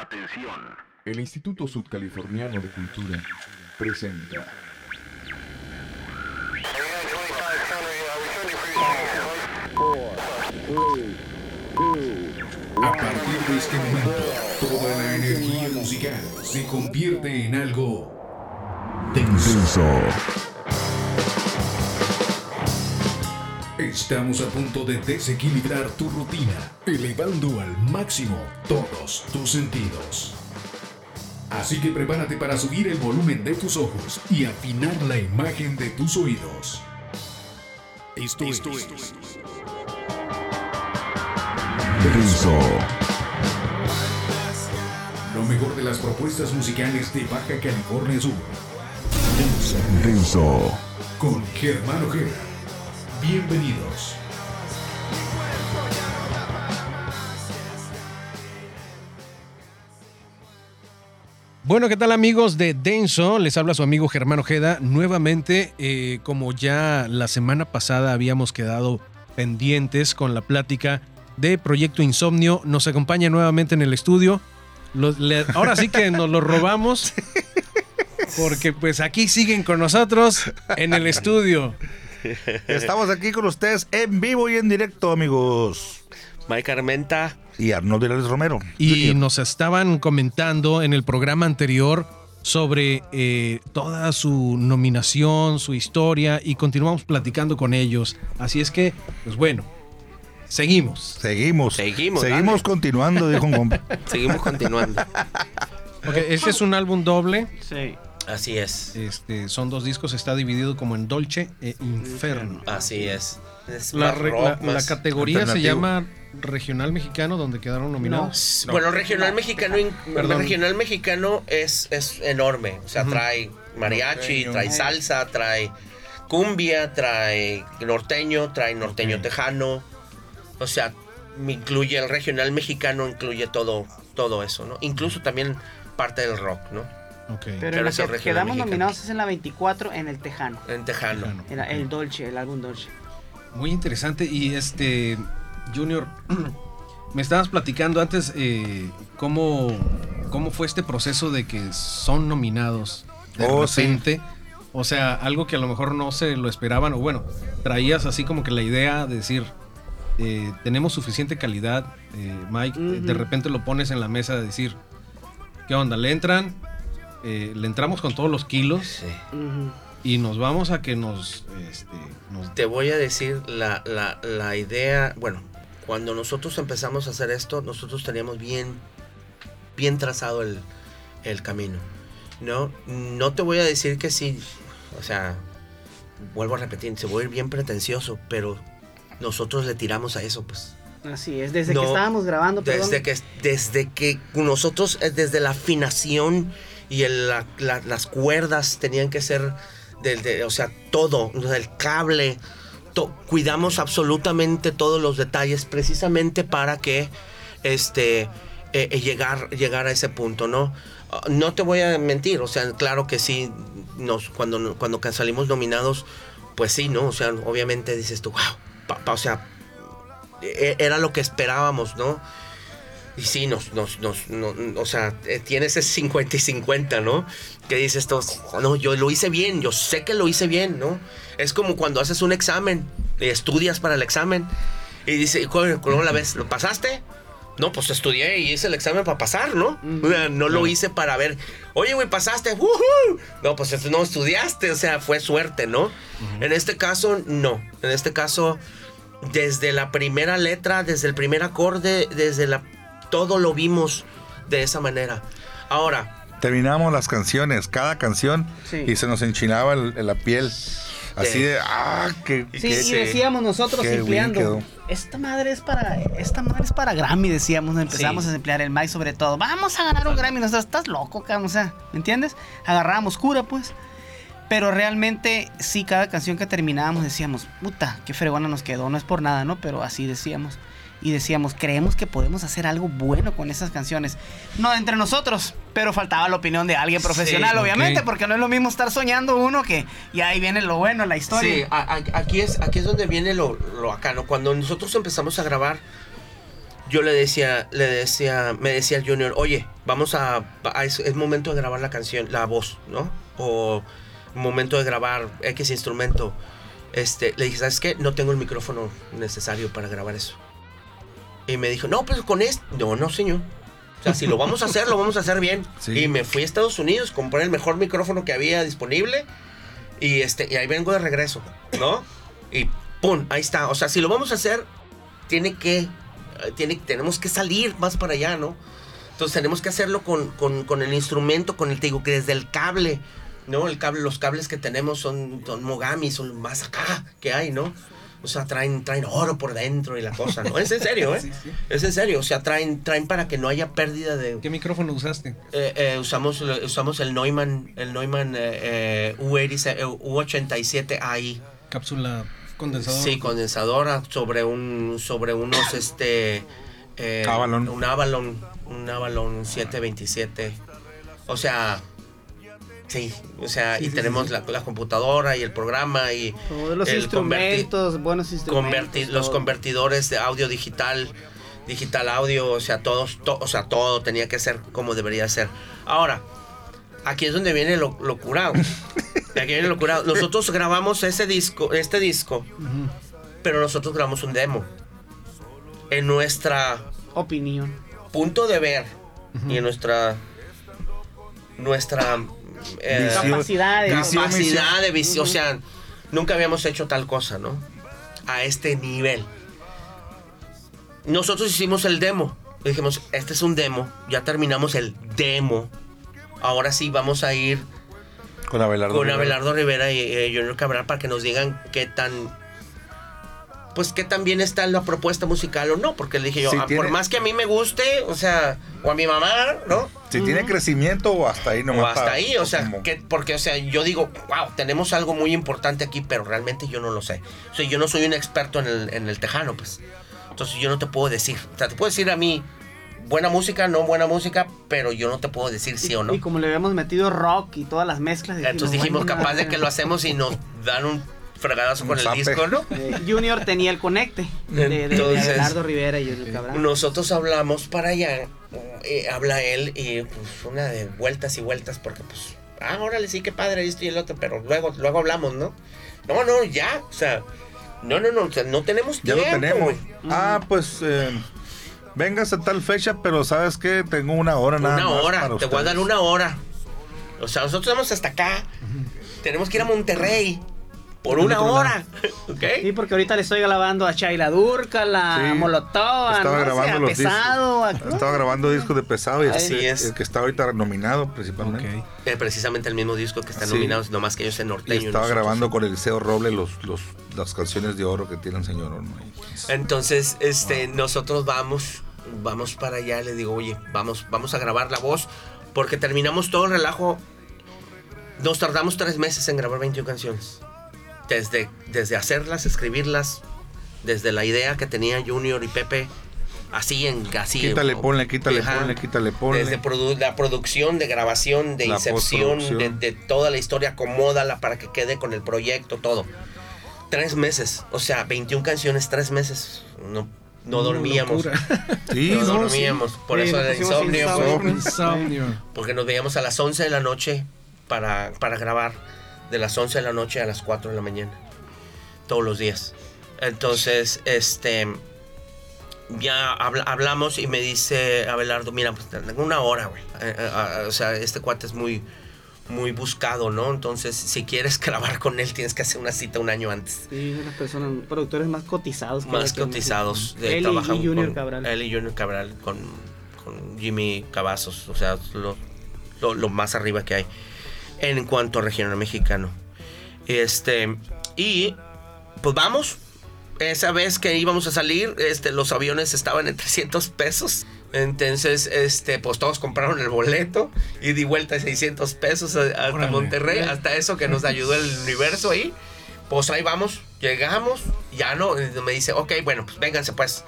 Atención. El Instituto Sudcaliforniano de Cultura presenta. A partir de este momento, toda la energía musical se convierte en algo denso. Estamos a punto de desequilibrar tu rutina, elevando al máximo todos tus sentidos. Así que prepárate para subir el volumen de tus ojos y afinar la imagen de tus oídos. Esto, es Denso. Lo mejor de las propuestas musicales de Baja California Sur. Denso. Con Germán Ojeda. Bienvenidos. Bueno, ¿qué tal amigos de Denso? Les habla su amigo Germán Ojeda. Nuevamente, eh, como ya la semana pasada habíamos quedado pendientes con la plática de Proyecto Insomnio, nos acompaña nuevamente en el estudio. Los- le- ahora sí que nos lo robamos. Porque pues aquí siguen con nosotros en el estudio. Estamos aquí con ustedes en vivo y en directo, amigos. Mike Armenta. Y Arnoldo Hilario Romero. Y nos estaban comentando en el programa anterior sobre eh, toda su nominación, su historia, y continuamos platicando con ellos. Así es que, pues bueno, seguimos. Seguimos. Seguimos, Seguimos dale. continuando, dijo un compa. Seguimos continuando. Ok, este es un álbum doble. Sí. Así es. Este, son dos discos, está dividido como en Dolce e Inferno. Así es. Es La, re- rock, la- categoría se llama Regional Mexicano, donde quedaron nominados. Bueno, regional mexicano, Perdón. regional mexicano es, es enorme. O sea, trae mariachi, Norteño. trae salsa, trae cumbia, trae norteño, trae norteño tejano. O sea, me incluye el regional mexicano, incluye todo, todo eso, ¿no? Incluso también parte del rock, ¿no? Pero Pero en el que quedamos mexicano. nominados es en la 24 en el Tejano. En tejano. Tejano. Era el Dolce, el álbum Dolce. Muy interesante. Y este, Junior, me estabas platicando antes eh, cómo, cómo fue este proceso de que son nominados de Oh, sí. repente. O sea, algo que a lo mejor no se lo esperaban. O bueno, traías así como que la idea de decir, eh, tenemos suficiente calidad, eh, Mike. eh, De repente lo pones en la mesa de decir, ¿qué onda? ¿Le entran? Eh, le entramos con todos los kilos Sí. Y nos vamos a que nos, este, nos Te voy a decir la, la- la idea, bueno, cuando nosotros empezamos a hacer esto, nosotros teníamos bien, bien trazado el, el camino. No, no te voy a decir que sí, o sea, vuelvo a repetir, se voy a ir bien pretencioso, pero nosotros le tiramos a eso, pues. Así es, desde No, que estábamos grabando, perdón. Desde que, desde que nosotros, eh, desde la afinación y las cuerdas tenían que ser, o sea, todo, el cable, cuidamos absolutamente todos los detalles precisamente para que este, eh, eh, llegar, llegar a ese punto, ¿no? Ah, No te voy a mentir, o sea, claro que sí, nos, cuando, cuando salimos nominados, pues sí, ¿no? O sea, obviamente dices tú, wow, pa- o sea, e- era lo que esperábamos, ¿no? Y sí, nos, nos, nos, no- o sea, eh, tiene ese 50 y 50, ¿no? Que dices esto, no, yo lo hice bien, yo sé que lo hice bien, ¿no? Es como cuando haces un examen, y estudias para el examen, y dice, y ¿cómo, la ves? ¿Lo pasaste? No, pues estudié y hice el examen para pasar, ¿no? O sea, no lo hice para ver, oye, güey, pasaste, ¡Woohoo! No, pues no estudiaste, o sea, fue suerte, ¿no? En este caso, no. En este caso, desde la primera letra, desde el primer acorde, desde la todo lo vimos de esa manera. Ahora, Terminamos las canciones, cada canción, Sí. y se nos enchinaba el- la piel. Así Sí. de, ah, que. Sí, que- y decíamos nosotros empleando. Esta madre es para esta madre es para Grammy, decíamos, empezamos Sí. a emplear el Mike sobre todo. Vamos a ganar un Grammy, nosotros estás loco, cabrón, o sea, ¿me entiendes? Agarrábamos cura, pues. Pero realmente sí cada canción que terminábamos decíamos, "Puta, qué fregona nos quedó", no es por nada, ¿no? Pero así decíamos. Y decíamos, creemos que podemos hacer algo bueno con esas canciones. No entre nosotros, pero faltaba la opinión de alguien profesional, Sí, obviamente, porque no es lo mismo estar soñando uno que y ahí viene lo bueno, la historia. Sí, a- a- aquí es, aquí es donde viene lo, lo acá, ¿no? Cuando nosotros empezamos a grabar, yo le decía, le decía, me decía el Junior, oye, vamos a, a- es, es momento de grabar la canción, la voz, ¿no? O momento de grabar X instrumento. Este, le dije, ¿sabes qué? No tengo el micrófono necesario para grabar eso. Y me dijo, no, pues con esto. No, no, señor. O sea, si lo vamos a hacer, lo vamos a hacer bien. Sí. Y me fui a Estados Unidos, compré el mejor micrófono que había disponible. Y, este, y ahí vengo de regreso, ¿no? Y ¡pum! Ahí está. O sea, si lo vamos a hacer, tiene que. Tiene, tenemos que salir más para allá, ¿no? Entonces tenemos que hacerlo con, con- con el instrumento, con el, te digo, que desde el cable, ¿no? El cable, los cables que tenemos son, son Mogami, son más acá que hay, ¿no? O sea, traen, traen oro por dentro y la cosa, ¿no? Es en serio, ¿eh? Es en serio. O sea, traen, traen para que no haya pérdida de, ¿Qué micrófono usaste? eh, eh, usamos, usamos el Neumann, el Neumann eh, eh, U87, eh, U87 AI. Cápsula condensador. Sí, condensadora sobre un sobre unos este eh, Avalon. un Avalon, un Avalon 727. O sea, sí, o sea, y tenemos La, la computadora y el programa y Todos los el instrumentos, buenos instrumentos. converti- los convertidores de audio digital, digital audio, o sea, todos, to- o sea, todo tenía que ser como debería ser. Ahora, aquí es donde viene lo, lo curado. Aquí viene lo curado. Nosotros grabamos ese disco, este disco, pero nosotros grabamos un demo. En nuestra Opinión. punto de ver y en nuestra nuestra eh, Visión. Capacidad de- Visión, o sea, nunca habíamos hecho tal cosa, ¿no? A este nivel. Nosotros hicimos el demo. Dijimos, este es un demo, ya terminamos el demo. Ahora sí vamos a ir Con Abelardo. con Rivera. Abelardo Rivera y eh, Junior Cabral para que nos digan qué tan pues qué tan bien está la propuesta musical o no, porque le dije yo, Sí, ah, tiene- por más que a mí me guste, o sea, o a mi mamá, ¿no? Si tiene crecimiento o hasta ahí nomás. o hasta para- ahí, o sea, como- que, porque, o sea, yo digo, wow, tenemos algo muy importante aquí, pero realmente yo no lo sé. O sea, yo no soy un experto en el, en el tejano, pues. Entonces yo no te puedo decir. O sea, te puedo decir a mí, buena música, no buena música, pero yo no te puedo decir sí o no. Y como le habíamos metido rock y todas las mezclas. Entonces dijimos, bueno, capaz de que lo hacemos y nos dan un fregadazo con el zape. disco, ¿no? Eh, Junior tenía el conecte de, de, de Entonces- Abelardo Rivera y Junior Cabral. Nosotros hablamos para allá, eh, habla él y pues una de vueltas y vueltas porque pues, ah, órale, sí, qué padre esto y el otro, pero luego, luego hablamos, ¿no? No, no, ya, o sea, no, no, no, o sea, no tenemos Ya tiempo. lo tenemos. Ah, pues. Eh, vengas a tal fecha, pero ¿sabes qué? Tengo una hora nada Una más hora, para te voy a dar ustedes. una hora. O sea, nosotros vamos hasta acá. Tenemos que ir a Monterrey por una hora. ¿Ok? Sí, porque ahorita le estoy grabando a Chaila Durca, la Sí, Molotov, Estaba no grabando a los pesado. discos. Estaba grabando discos de pesado y Así es. el que está ahorita nominado principalmente. Ok. Eh, precisamente el mismo disco que están Sí. nominados, nomás que ellos en Y norteño. estaba nosotros- grabando con Eliseo Roble los, los, las canciones de oro que tiene el señor ahí. Entonces, este, nosotros vamos, vamos para allá. Le digo, oye, vamos, vamos a grabar la voz. Porque terminamos todo el relajo. Nos tardamos tres meses en grabar 21 canciones. Desde, desde hacerlas, escribirlas, desde la idea que tenía Junior y Pepe, así en así. Quítale, o- ponle, quítale, Ajá. ponle, quítale, ponle. Desde produ- la producción, de grabación, de La incepción, de, toda la historia, acomódala para que quede con el proyecto, todo. Tres meses, o sea, 21 canciones, tres meses. No, no dormíamos. Sí, No no, dormíamos. Por Sí, eso pusimos insomnio. Insomnio. Porque nos veíamos a las 11 de la noche para, para grabar. De las 11 de la noche a las 4 de la mañana. Todos los días. Entonces, este. Ya habla- hablamos y me dice Abelardo, mira, pues tengo una hora, güey. Eh, eh, ah, o sea, este cuate es muy, muy buscado, ¿no? Entonces, si quieres grabar con él, tienes que hacer una cita un año antes. Sí, de las personas, productores más cotizados. Más cotizados. Él y- Junior con- Cabral. Él y Junior Cabral con, con Jimmy Cavazos. O sea, lo, lo- lo más arriba que hay en cuanto a regional mexicano. Este, y pues vamos. Esa vez que íbamos a salir, este, los aviones estaban en 300 pesos. Entonces, este, pues todos compraron el boleto y di vuelta de 600 pesos a- hasta Órale. Monterrey, hasta eso que nos ayudó el universo ahí. Pues ahí vamos, llegamos, ya no, me dice, ok, bueno, pues vénganse pues.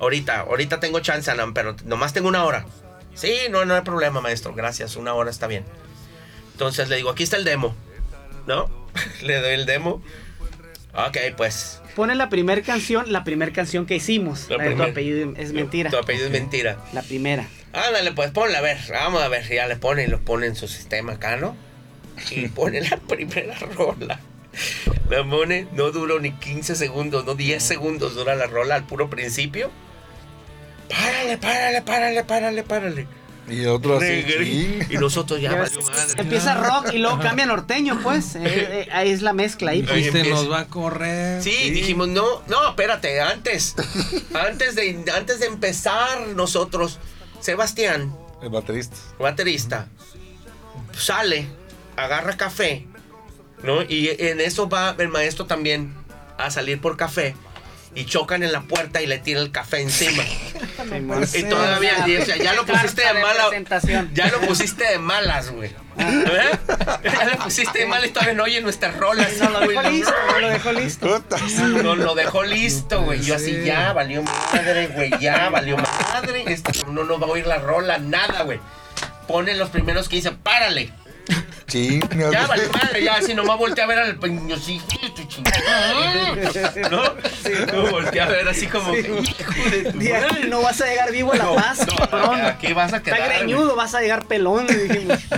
Ahorita, ahorita tengo chance, pero nomás tengo una hora. Sí, no, no hay problema, maestro, gracias, una hora está bien. Entonces le digo, aquí está el demo, ¿no? le doy el demo. Ok, pues. Pone la primera canción, la primera canción que hicimos. La La de tu apellido es mentira. Tu apellido es mentira. La primera. Ándale, pues ponle a ver, vamos a ver, ya le pone y lo pone en su sistema acá, ¿no? Y pone la primera rola. La pone, no duró ni 15 segundos, no 10 segundos dura la rola al puro principio. Párale, párale, párale, párale, párale. Y otro así. Y nosotros ya Ya valió ves, madre. Empieza rock y luego cambia norteño, pues. Eh, eh, ahí es la mezcla ahí. pues. Ahí Este empieza. nos va a correr. Sí, dijimos, no, no, espérate, antes. antes, de, antes de empezar nosotros, Sebastián, El baterista. baterista, sale, agarra café, ¿no? Y en eso va el maestro también a salir por café. Y chocan en la puerta y le tira el café encima. Y todavía, y, o sea, ya lo pusiste de mala. Ya lo pusiste de malas, güey. ¿Eh? Ya lo pusiste de malas y todavía no oye nuestras rolas. No lo dejó listo, no lo dejó listo. No lo dejó listo, güey. Yo así, Sí. ya valió madre, güey. Ya valió madre. Este no nos va a oír la rola, nada, güey. Pone los primeros que dice, párale. Ching. Ya valió madre, ya así nomás volteé a ver al peño, sí, tu chingada. ¿No? No, volteé a ver así como, que, hijo de tu De aquí madre. no vas a llegar vivo a la paz, No, cabrón. aquí vas a Está quedar. güey. greñudo, vas a llegar pelón.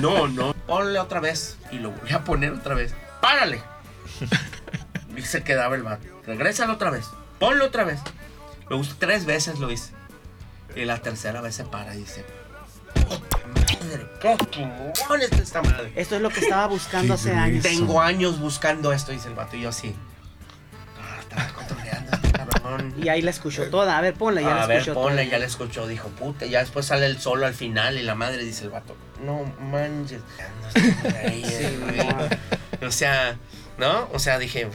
No, no. Ponle otra vez. Y lo voy a poner otra vez. ¡Párale! Y se quedaba el vato. Regrésalo otra vez. Ponlo otra vez. Lo usé tres veces, lo hice. Y la tercera vez se para y dice: "Puta Madre, qué chingón está esta madre. Esto es lo que estaba buscando hace años. Tengo años buscando esto, dice el vato. Y yo así. Ah, estaba controlando este cabrón. Y ahí la escuchó toda. A ver, ponla, ya a la ver, escuchó ponle, toda. ya la escuchó, dijo, puta, ya después sale el solo al final y la madre dice el vato, no manches, ya no estoy ahí, Sí, güey". no. O sea, ¿no? O sea, dije,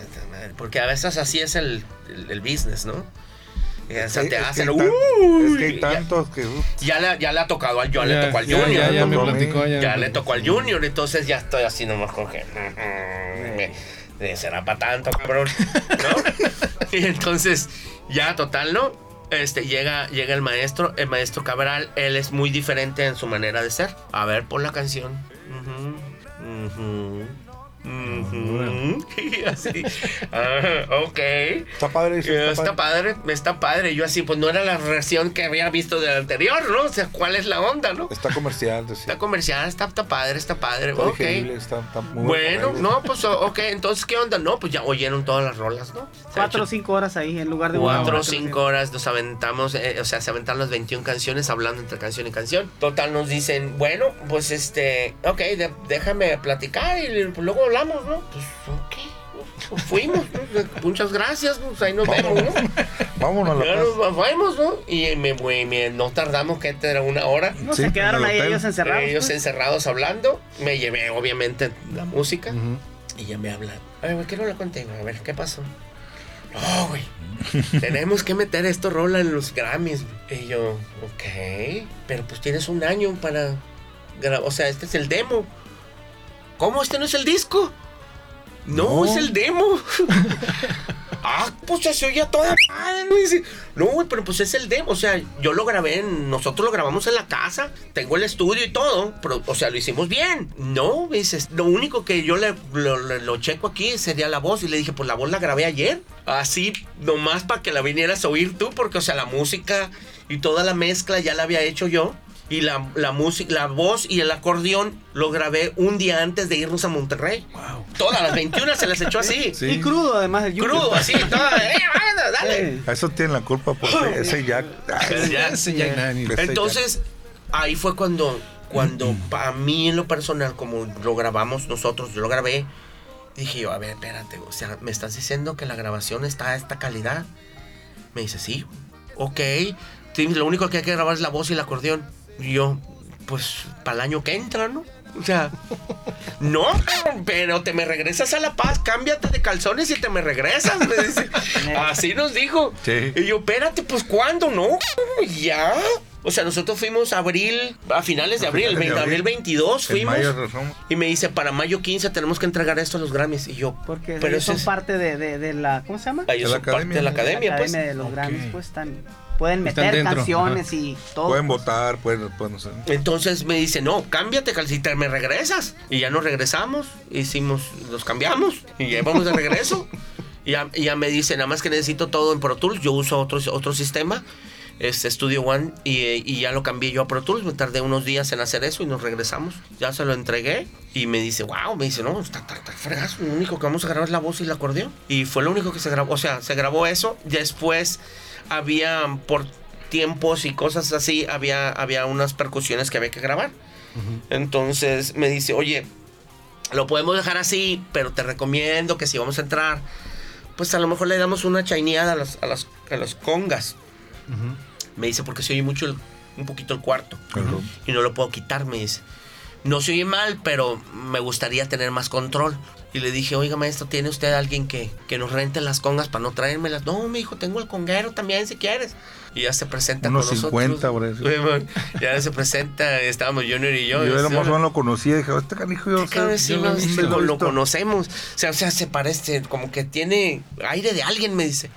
porque a veces así es el, el, el business, ¿no? Y, o sea, Sí, te es que hacen, hay tan- "Uy", Es que hay ya- tantos que. uh, ya, le, ya le ha tocado al, ya le tocó al ya, Junior. Ya, ya me ¿no? platicó. Ya, Ya me le tocó al. Junior, entonces ya estoy así nomás con que. "Mm, eh, Será para tanto, cabrón. ¿No? y entonces, ya total, ¿no? Este, llega, llega el maestro, el maestro Cabral, él es muy diferente en su manera de ser. A ver, pon la canción. Ujú, Y así. Ah, ok. Está padre. Está padre, está padre. Yo así, pues no era la versión que había visto del anterior, ¿no? O sea, ¿cuál es la onda, no? Está comercial. decía. Está comercial, está, está padre, está padre. Está ok. está, está muy Bueno, bueno. no, pues ok, entonces, ¿qué onda? No, pues ya oyeron todas las rolas, ¿no? Cuatro o cinco horas ahí en lugar de una Cuatro o cinco horas nos aventamos, eh, o sea, se aventaron las 21 canciones hablando entre canción y canción. Total, nos dicen, bueno, pues este, ok, de- déjame platicar y luego hablamos, ¿no? Pues, ok, pues, fuimos, ¿no? muchas gracias, pues ahí nos vemos, ¿no? Vámonos a la nos vamos, ¿no? Y me, me- me- no tardamos, que era una hora. No, Sí, se quedaron ahí ellos encerrados. Ellos pues. encerrados hablando. Me llevé, obviamente, la música. Y ya me hablan. A ver, güey, quiero hablar contigo. A ver, ¿qué pasó? No, güey. Tenemos que meter esto rola en los Grammys. Y yo, ok. Pero pues tienes un año para grabar. O sea, este es el demo. ¿Cómo? ¿Este no es el disco? No, No. es el demo. ah, pues se oye toda madre. ¿no? Dice, No, güey, pero pues es el demo. O sea, yo lo grabé, en- nosotros lo grabamos en la casa. Tengo el estudio y todo. Pero, o sea, lo hicimos bien. No, dices, lo único que yo le, lo, lo- lo checo aquí sería la voz. Y le dije, pues la voz la grabé ayer. Así, nomás para que la vinieras a oír tú. Porque, o sea, la música y toda la mezcla ya la había hecho yo. Y la, la música, la voz y el acordeón lo grabé un día antes de irnos a Monterrey. Todas las 21 se las echó así. Sí. Y crudo, además Junior. Crudo, así, toda, eh, vaya, dale. A Eso tiene la culpa por ese Jack. Entonces, ahí fue cuando, cuando para mí en lo personal, como lo grabamos nosotros, yo lo grabé, dije yo, a ver, espérate, o sea, ¿me estás diciendo que la grabación está a esta calidad? Me dice, sí, ok, lo único que hay que grabar es la voz y el acordeón. Y yo, pues, para el año que entra, ¿no? O sea, no, pero te me regresas a La Paz, cámbiate de calzones y te me regresas, me dice. Así nos dijo. Sí. Y yo, espérate, pues ¿cuándo? No, ya. O sea, nosotros fuimos a abril, a finales de abril, el finales de 20 abril abril. 22 En fuimos. Y me dice, para mayo 15 tenemos que entregar esto a los Grammys. Y yo, porque pero ellos son es- parte de, de, de la. ¿Cómo se llama? ellos De la son parte academia. de la La academia, la pues. academia de los. Grammys, pues están. Pueden meter canciones ajá. y todo. Pueden votar, pueden, pueden hacer. Entonces me dice, no, cámbiate, calcita, me regresas. Y ya nos regresamos, hicimos, los cambiamos y ya vamos de regreso. Y ya, me dice, nada más que necesito todo en Pro Tools. Yo uso otro, otro sistema, este Studio One, y, y ya lo cambié yo a Pro Tools. Me tardé unos días en hacer eso y nos regresamos. Ya se lo entregué y me dice, wow, me dice, no, está, está, está fregazo. Lo único que vamos a grabar es la voz y el acordeón. Y fue lo único que se grabó. O sea, se grabó eso. Después había por tiempos y cosas así, había, había unas percusiones que había que grabar. Entonces me dice, oye, lo podemos dejar así, pero te recomiendo que si vamos a entrar, pues a lo mejor le damos una chaineada a las, a las, a las congas. Me dice, porque se oye mucho el- un poquito el cuarto. Y no lo puedo quitar, me dice. No se oye mal, pero me gustaría tener más control. Y le dije, oiga maestro, ¿tiene usted alguien que, que nos rente las congas para no traérmelas? No, mi hijo, tengo el conguero también si quieres. Y ya se presenta Unos con 50, nosotros. por eso. Simón, Ya se presenta, estábamos Junior y yo. Yo era más o menos lo conocía dije, este canijo yo, sé, sí, yo lo, lo he visto, lo- lo he lo visto". conocemos. O sea, o sea, se parece, como que tiene aire de alguien, me dice.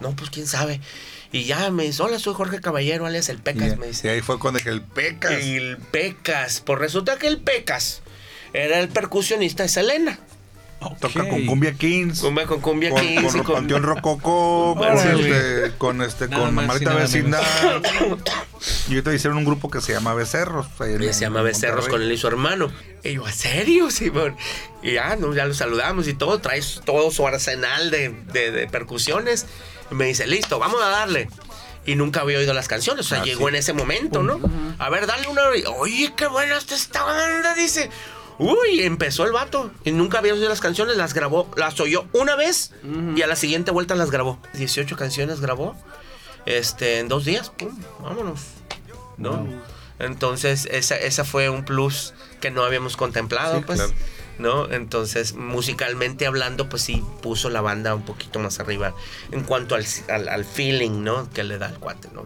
No, pues quién sabe. Y ya me dice, hola, soy Jorge Caballero, alias el Pecas, Y, me y dice. ahí fue cuando dije, el pecas. El Pecas. Pues resulta que el Pecas era el percusionista de Selena. Toca Ok. con Cumbia Kings. Cumbia con Cumbia con, Kings con con- Panteón Rococó, con este, con este, Nada con más y Marita nada Vecindad. y ahorita hicieron un grupo que se llama Becerros. ahí en- Ella se llama Becerros con él y su hermano. Y yo, ¿a serio, Simón? Y ya, no, ya lo saludamos y todo. Trae todo su arsenal de, de- de percusiones. Y me dice, listo, vamos a darle. Y nunca había oído las canciones. O sea, Ah, llegó sí. en ese momento, ¿no? A ver, dale una. Oye, qué buena está esta banda, dice. Uy, empezó el vato. Y nunca había oído las canciones, las grabó, las oyó una vez y a la siguiente vuelta las grabó. 18 canciones grabó. Este, en dos días, pum, vámonos. ¿No? Entonces, esa, esa fue un plus que no habíamos contemplado, Sí, pues. claro. ¿No? Entonces, musicalmente hablando, pues sí puso la banda un poquito más arriba en cuanto al, al, al feeling, ¿no? Que le da el cuate, ¿no?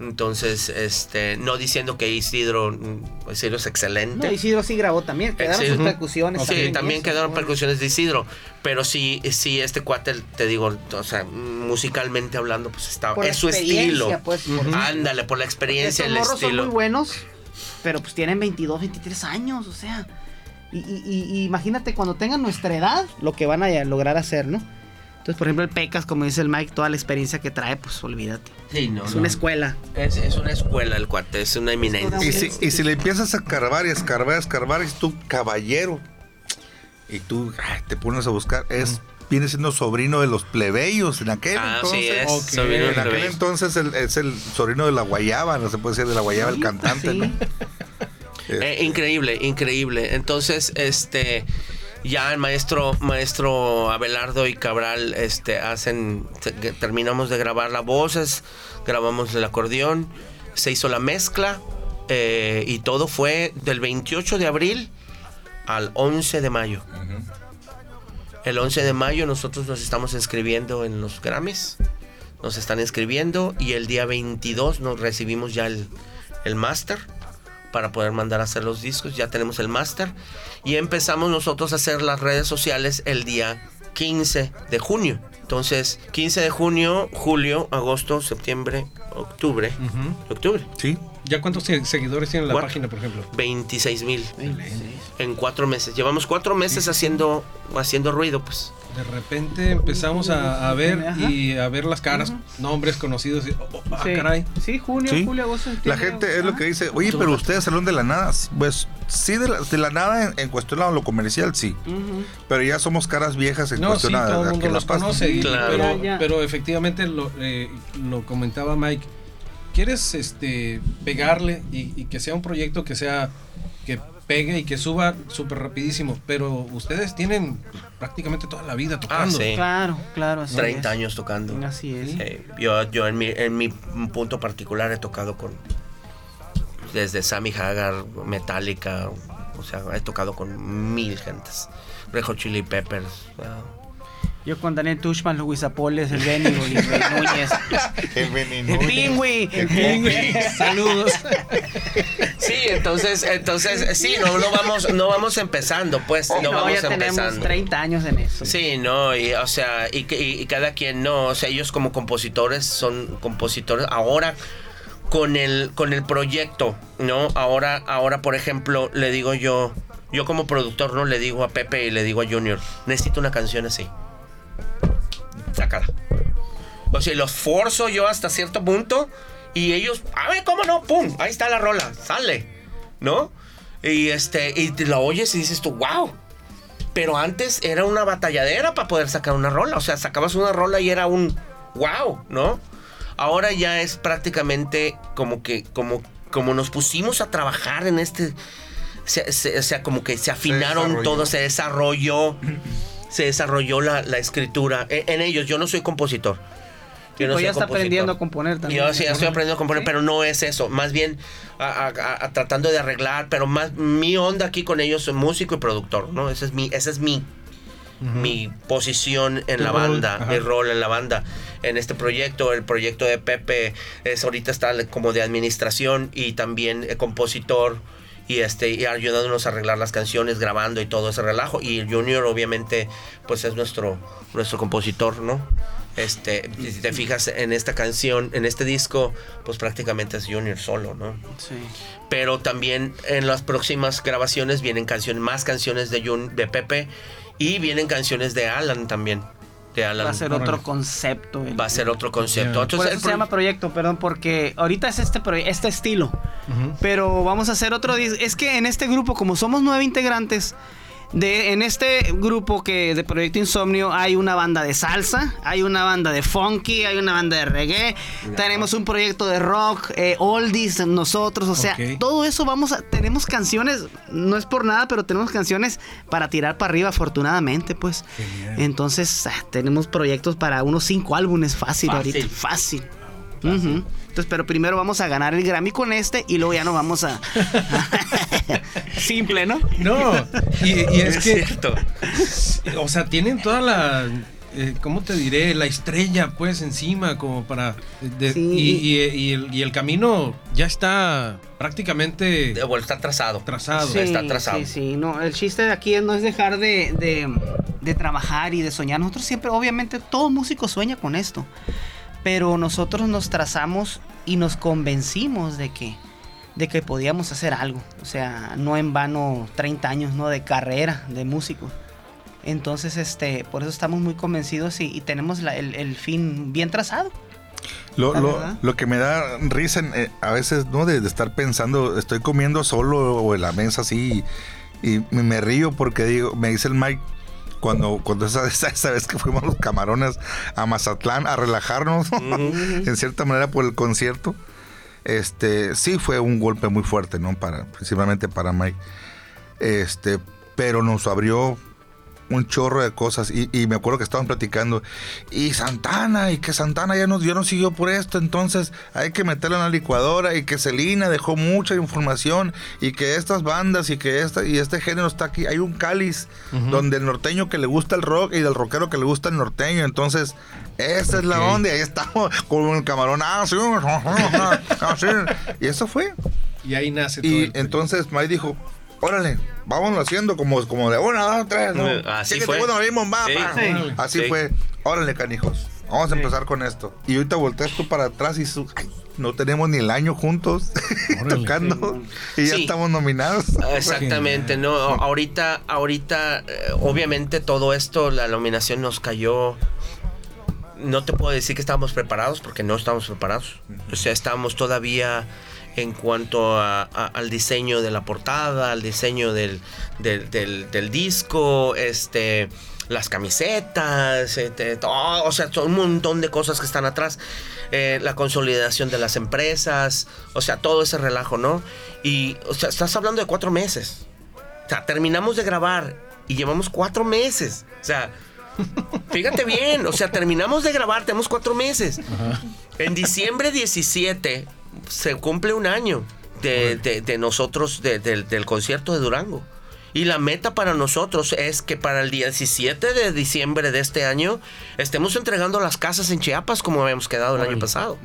Entonces, este, no diciendo que Isidro, mm, Isidro es excelente. No, Isidro sí grabó también. Quedaron sus percusiones. Sí, también eso, quedaron bueno. percusiones de Isidro. Pero sí, sí, este cuate, te digo, o sea, musicalmente hablando, pues está, Por es su estilo. pues, por- Ándale, por la experiencia, Estos el morros son estilo. muy buenos, pero pues tienen 22, 23 años, o sea. Y, y- y- y imagínate cuando tengan nuestra edad, lo que van a lograr hacer, ¿no? Entonces, por ejemplo, el Pecas, como dice el Mike, toda la experiencia que trae, pues olvídate. Sí, no, es no. una escuela. Es, es una escuela el cuate, es una eminencia. Y si, y si le empiezas a escarbar y escarbar, escarbar, es tu caballero. Y tú ay, te pones a buscar. Es, viene siendo sobrino de los plebeyos en aquel Ah, sí, entonces. es. Ok. sobrino En aquel entonces el- es el sobrino de la guayaba, no se puede decir de la guayaba, el Sí, cantante, sí. ¿no? Eh, increíble, increíble. Entonces, este, ya el maestro, maestro Abelardo y Cabral, este, hacen, terminamos de grabar las voces, grabamos el acordeón, se hizo la mezcla eh, y todo fue del 28 de abril al 11 de mayo. El 11 de mayo nosotros nos estamos inscribiendo en los Grammys. Nos están inscribiendo y el día 22 nos recibimos ya el, el máster para poder mandar a hacer los discos. Ya tenemos el máster y empezamos nosotros a hacer las redes sociales el día 15 de junio. Entonces, 15 de junio, julio, agosto, septiembre, octubre. Octubre. Sí. ¿Ya cuántos se- seguidores tiene la Cuatro. página, por ejemplo? 26 mil en cuatro meses. Llevamos cuatro meses haciendo, haciendo ruido, pues. De repente empezamos a, a ver Ajá. y a ver las caras, nombres conocidos. y, oh, oh, ah, sí. caray. Sí, junio, Sí. julio, agosto. La gente es lo que dice, oye, pero ustedes salieron de la nada. Pues sí, de la, de la nada en, en cuestión a lo comercial, sí. Pero ya somos caras viejas en No, sí, cuestión a, todo el a mundo que los conoce, y- Claro. pero, Ya, ya. pero efectivamente lo, eh, lo comentaba Mike. ¿Quieres este pegarle y, y que sea un proyecto que sea que pegue y que suba súper rapidísimo? Pero ustedes tienen prácticamente toda la vida tocando. sí. Claro, claro, así 30 es. años tocando. Así es. Yo yo en, mi, en mi punto particular he tocado con. Desde Sammy Hagar, Metallica. O sea, he tocado con mil gentes. Red Hot Chili Peppers. ah, Yo con Daniel Tushman, los Guizapoles, el Benny, y el Núñez. El veneno. El Pingüi. El Pingüi, Saludos. Sí, entonces, entonces, sí, no, no vamos, no vamos empezando, pues, no, No, vamos ya tenemos empezando. 30 años en eso. Sí, no, y o sea, y, que- y- y cada quien no, o sea, ellos como compositores son compositores ahora con el con el proyecto, ¿no? Ahora ahora por ejemplo, le digo yo yo como productor no le digo a Pepe y le digo a Junior, necesito una canción así. Sácala. O sea, los forzo yo hasta cierto punto y ellos, a ver, ¿cómo no? ¡Pum! Ahí está la rola, sale, ¿no? Y este, y te la oyes y dices tú, wow. Pero antes era una batalladera para poder sacar una rola. O sea, sacabas una rola y era un wow, ¿no? Ahora ya es prácticamente como que, como, como nos pusimos a trabajar en este. o sea, como que se afinaron todo, se desarrolló. Se desarrolló la, la escritura. En, en ellos, yo no soy compositor. Yo no Pues soy ya está compositor. aprendiendo a componer también. Yo sí, ya estoy aprendiendo a componer, Sí. pero no es eso. Más bien a- a- a- a tratando de arreglar, pero más mi onda aquí con ellos soy músico y productor, ¿no? Ese es mi, ese es mi, mi posición en Tu la rol, banda, ajá. mi rol en la banda, en este proyecto. El proyecto de Pepe es ahorita está como de administración y también eh, compositor y este y ayudándonos a arreglar las canciones, grabando y todo ese relajo. Y Junior obviamente pues es nuestro nuestro compositor, ¿no? Este, si te fijas en esta canción, en este disco, pues prácticamente es Junior solo, ¿no? Sí. Pero también en las próximas grabaciones vienen canciones, más canciones de Jun, de Pepe y vienen canciones de Alan también. De Alan. Va a ser otro concepto. el- Va a ser otro concepto. Entonces, Por eso el se llama proyecto, perdón, porque ahorita es este, este estilo. Pero vamos a hacer otro. Es que en este grupo, como somos nueve integrantes, de, en este grupo que de Proyecto Insomnio hay una banda de salsa, hay una banda de funky, hay una banda de reggae, tenemos un proyecto de rock, eh, oldies, nosotros, o sea, todo eso vamos a. Tenemos canciones, no es por nada, pero tenemos canciones para tirar para arriba, afortunadamente, pues. Genial. Entonces, ah, tenemos proyectos para unos cinco álbumes fácil, Fácil. ahorita. Fácil. Entonces, pero primero vamos a ganar el Grammy con este y luego ya nos vamos a. Simple, ¿no? No, y, y es, es que, cierto. o sea, tienen toda la, eh, ¿cómo te diré? La estrella, pues, encima, como para... de- Sí. y, y- y el, y el camino ya está prácticamente De- Bueno, está trazado. trazado. Sí. está trazado. Sí, sí, no, el chiste de aquí no es dejar de, de- de trabajar y de soñar. Nosotros siempre, obviamente, todo músico sueña con esto. Pero nosotros nos trazamos y nos convencimos de que, de que podíamos hacer algo. O sea, no en vano 30 años ¿no? de carrera de músico. Entonces, este, por eso estamos muy convencidos y, y tenemos la- el, el fin bien trazado. Lo, lo- lo que me da risa en, eh, a veces, ¿no? De, de estar pensando, estoy comiendo solo o en la mesa así y, me río porque digo, me dice el Mike cuando, cuando esa, esa, esa vez que fuimos los camarones a Mazatlán a relajarnos, en cierta manera por el concierto, este, sí fue un golpe muy fuerte, ¿no? Para, principalmente para Mike. Este, pero nos abrió un chorro de cosas. Y, y me acuerdo que estaban platicando y Santana y que Santana ya nos, ya nos siguió por esto entonces hay que meterla en la licuadora y que Celina dejó mucha información y que estas bandas y que esta y este género está aquí. Hay un cáliz donde el norteño que le gusta el rock y del rockero que le gusta el norteño. Entonces esa es la onda y ahí estamos con el camarón. Ah, sí, ah, sí. y eso fue. Y ahí nace todo. y el- entonces Mike dijo, órale, vámonos haciendo como, como de una, dos, tres, ¿no? Así Sí, que fue. bueno, ritmo, va, Sí. pa. Sí. Así Sí. fue, órale, canijos, vamos a empezar con esto. Y ahorita volteas tú para atrás y su, ay, no tenemos ni el año juntos Órale. tocando y ya Sí. estamos nominados. Exactamente, no, ahorita, ahorita, eh, obviamente todo esto, la nominación nos cayó. No te puedo decir que estábamos preparados porque no estábamos preparados. O sea, estábamos todavía en cuanto a- a- al diseño de la portada, al diseño del, del, del- del disco, este, las camisetas, este, todo, o sea, son un montón de cosas que están atrás. Eh, la consolidación de las empresas, o sea, todo ese relajo, ¿no? Y, o sea, estás hablando de cuatro meses. O sea, terminamos de grabar y llevamos cuatro meses. O sea, fíjate bien, o sea, terminamos de grabar, tenemos cuatro meses. En diciembre 17 se cumple un año de, de- de nosotros, de- del- del concierto de Durango. Y la meta para nosotros es que para el 17 de diciembre de este año estemos entregando las casas en Chiapas como habíamos quedado el año pasado.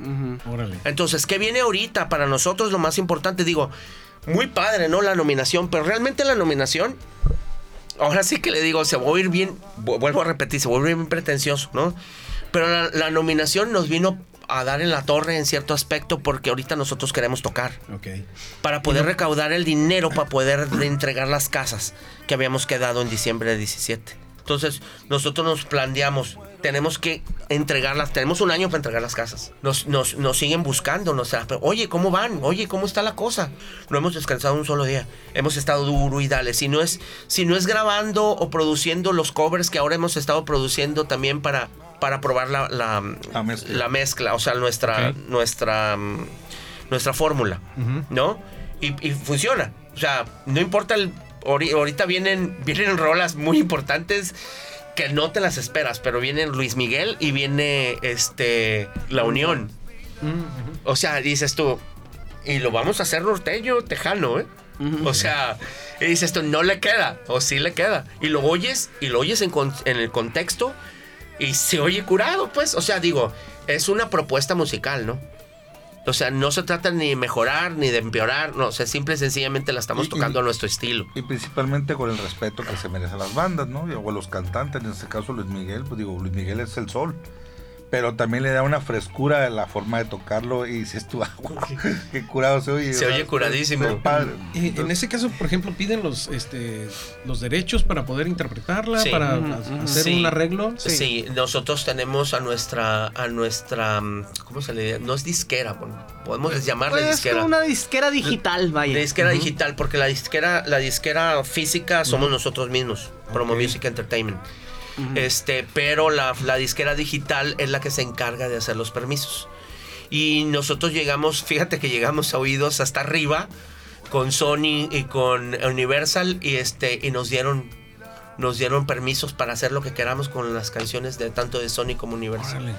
Órale. Entonces, ¿qué viene ahorita? Para nosotros lo más importante, digo, muy padre, ¿no? La nominación, pero realmente la nominación, ahora sí que le digo, se va a oír bien, vu- vuelvo a repetir, se va a oír bien pretencioso, ¿no? Pero la, la nominación nos vino a dar en la torre en cierto aspecto porque ahorita nosotros queremos tocar Ok. para poder recaudar el dinero para poder entregar las casas que habíamos quedado en diciembre de 17. Entonces, nosotros nos planteamos, tenemos que entregarlas, tenemos un año para entregar las casas. Nos, nos, nos siguen buscando, nos, oye, ¿cómo van? Oye, ¿cómo está la cosa? No hemos descansado un solo día. Hemos estado duro y dale. Si no es, si no es grabando o produciendo los covers que ahora hemos estado produciendo también para, para probar la, la, La mezcla. la mezcla, o sea, nuestra, nuestra, nuestra fórmula, ¿no? Y, y funciona. O sea, no importa el... ahori- Ahorita vienen, vienen rolas muy importantes que no te las esperas, pero viene Luis Miguel y viene este La Unión. O sea, dices tú, y lo vamos a hacer norteño, tejano, ¿eh? O sea, y dices tú, no le queda, o sí le queda. Y lo oyes, y lo oyes en, con- en el contexto, y se oye curado, pues. O sea, digo, es una propuesta musical, ¿no? O sea, no se trata ni de mejorar ni de empeorar, no, o sea, simple y sencillamente la estamos Y- y- tocando a nuestro estilo. Y principalmente con el respeto que se merecen las bandas, ¿no? O los cantantes, en este caso Luis Miguel, pues digo, Luis Miguel es el sol. Pero también le da una frescura a la forma de tocarlo y dices tú, ah, qué curado se oye. Se oye curadísimo. Eh, en ese caso, por ejemplo, piden los, este, los derechos para poder interpretarla, Sí. para hacer Sí. un arreglo. Sí. nosotros tenemos a nuestra, a nuestra, ¿cómo se le dice? No es disquera, podemos llamarle Pues es disquera. como una disquera digital, vaya. La disquera digital, porque la disquera, la disquera física somos nosotros mismos, Promo Ok. Music Entertainment. Este, pero la, la disquera digital es la que se encarga de hacer los permisos. Y nosotros llegamos, fíjate que llegamos a oídos hasta arriba con Sony y con Universal y este y nos dieron nos dieron permisos para hacer lo que queramos con las canciones de tanto de Sony como Universal. Órale.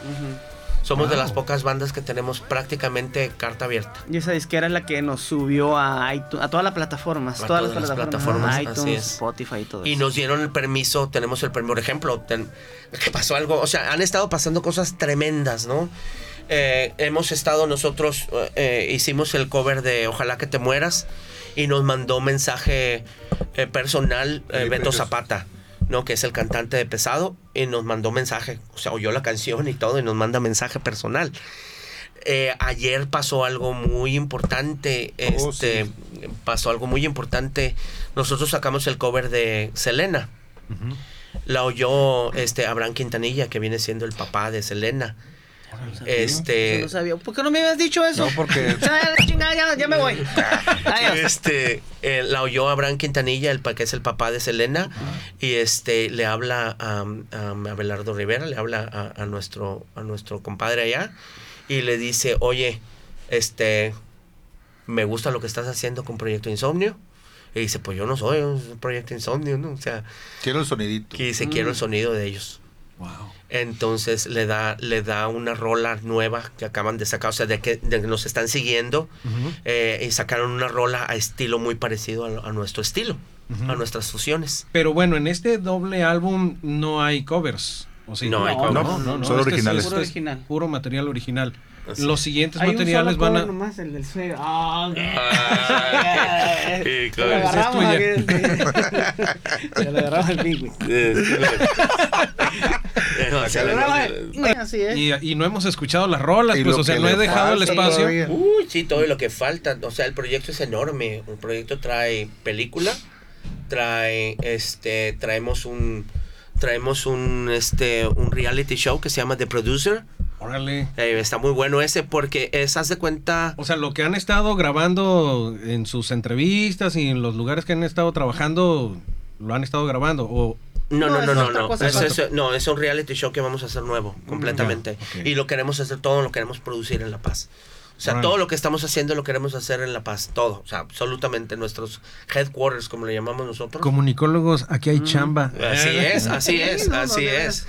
Somos de las pocas bandas que tenemos prácticamente carta abierta. Y esa disquera es la que nos subió a iTunes, a todas las plataformas, A todas, todas las las plataformas, iTunes, así es. Spotify y todo Y eso. nos dieron el permiso, tenemos el permiso, por ejemplo, ten- que pasó algo, o sea, han estado pasando cosas tremendas, ¿no? Eh, hemos estado nosotros, eh, hicimos el cover de Ojalá que te mueras y nos mandó mensaje eh, personal eh, Beto. Zapata, ¿no? Que es el cantante de Pesado y nos mandó mensaje, o sea, oyó la canción y todo y nos manda mensaje personal. Eh, ayer pasó algo muy importante, Oh, este, sí. pasó algo muy importante. Nosotros sacamos el cover de Selena. La oyó este Abraham Quintanilla, que viene siendo el papá de Selena. Yo Este, no sabía. ¿Por qué no me habías dicho eso? No, porque- Ah, chingada, ya, ya me voy. Adiós. este, eh, la oyó Abraham Quintanilla, el pa- que es el papá de Selena, y este le habla a, a Abelardo Rivera, le habla a, a nuestro a nuestro compadre allá y le dice, oye, este, me gusta lo que estás haciendo con Proyecto Insomnio. Y dice, pues yo no soy un Proyecto Insomnio, ¿no? O sea, quiero el sonidito. que dice, quiero el sonido de ellos. Wow. Entonces le da, le da una rola nueva que acaban de sacar, o sea, de que, de que nos están siguiendo eh, y sacaron una rola a estilo muy parecido a, a nuestro estilo, a nuestras fusiones. Pero bueno, en este doble álbum no hay covers. ¿o sí? No hay No, covers. solo este sí originales. es- Puro este es original. Puro material original. Así Los siguientes Hay materiales van a. nomás, el del suegro. Ah, Ah, Se lo agarramos tuya. aquí. Se lo agarramos al pingüe. Así es. Y, y no hemos escuchado las rolas, Y pues, o sea, no he dejado el espacio. todavía. Uy, sí, todo lo que falta. O sea, el proyecto es enorme. El proyecto trae película, trae, este, traemos un, traemos un, este, un reality show que se llama The Producer. Órale. Eh, está muy bueno ese porque es, haz de cuenta, O sea, lo que han estado grabando en sus entrevistas y en los lugares que han estado trabajando, lo han estado grabando. O, No, no, No, no, no, Es, no, es un reality show que vamos a hacer nuevo, completamente. ya, ok. Y lo queremos hacer todo, lo queremos producir en La Paz. O sea, todo lo que estamos haciendo lo queremos hacer en La Paz, todo. O sea, absolutamente nuestros headquarters, como le llamamos nosotros. comunicólogos, aquí hay chamba. Así es, así es, no, así es.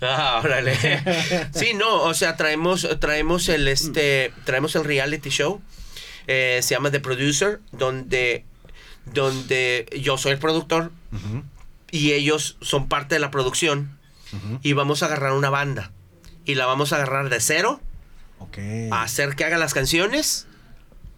Ah, órale. Sí, no, o sea, traemos, traemos el este, traemos el reality show. eh, se llama The Producer, donde, donde yo soy el productor Ujú, y ellos son parte de la producción ujú. y vamos a agarrar una banda y la vamos a agarrar de cero Ok. a hacer que haga las canciones,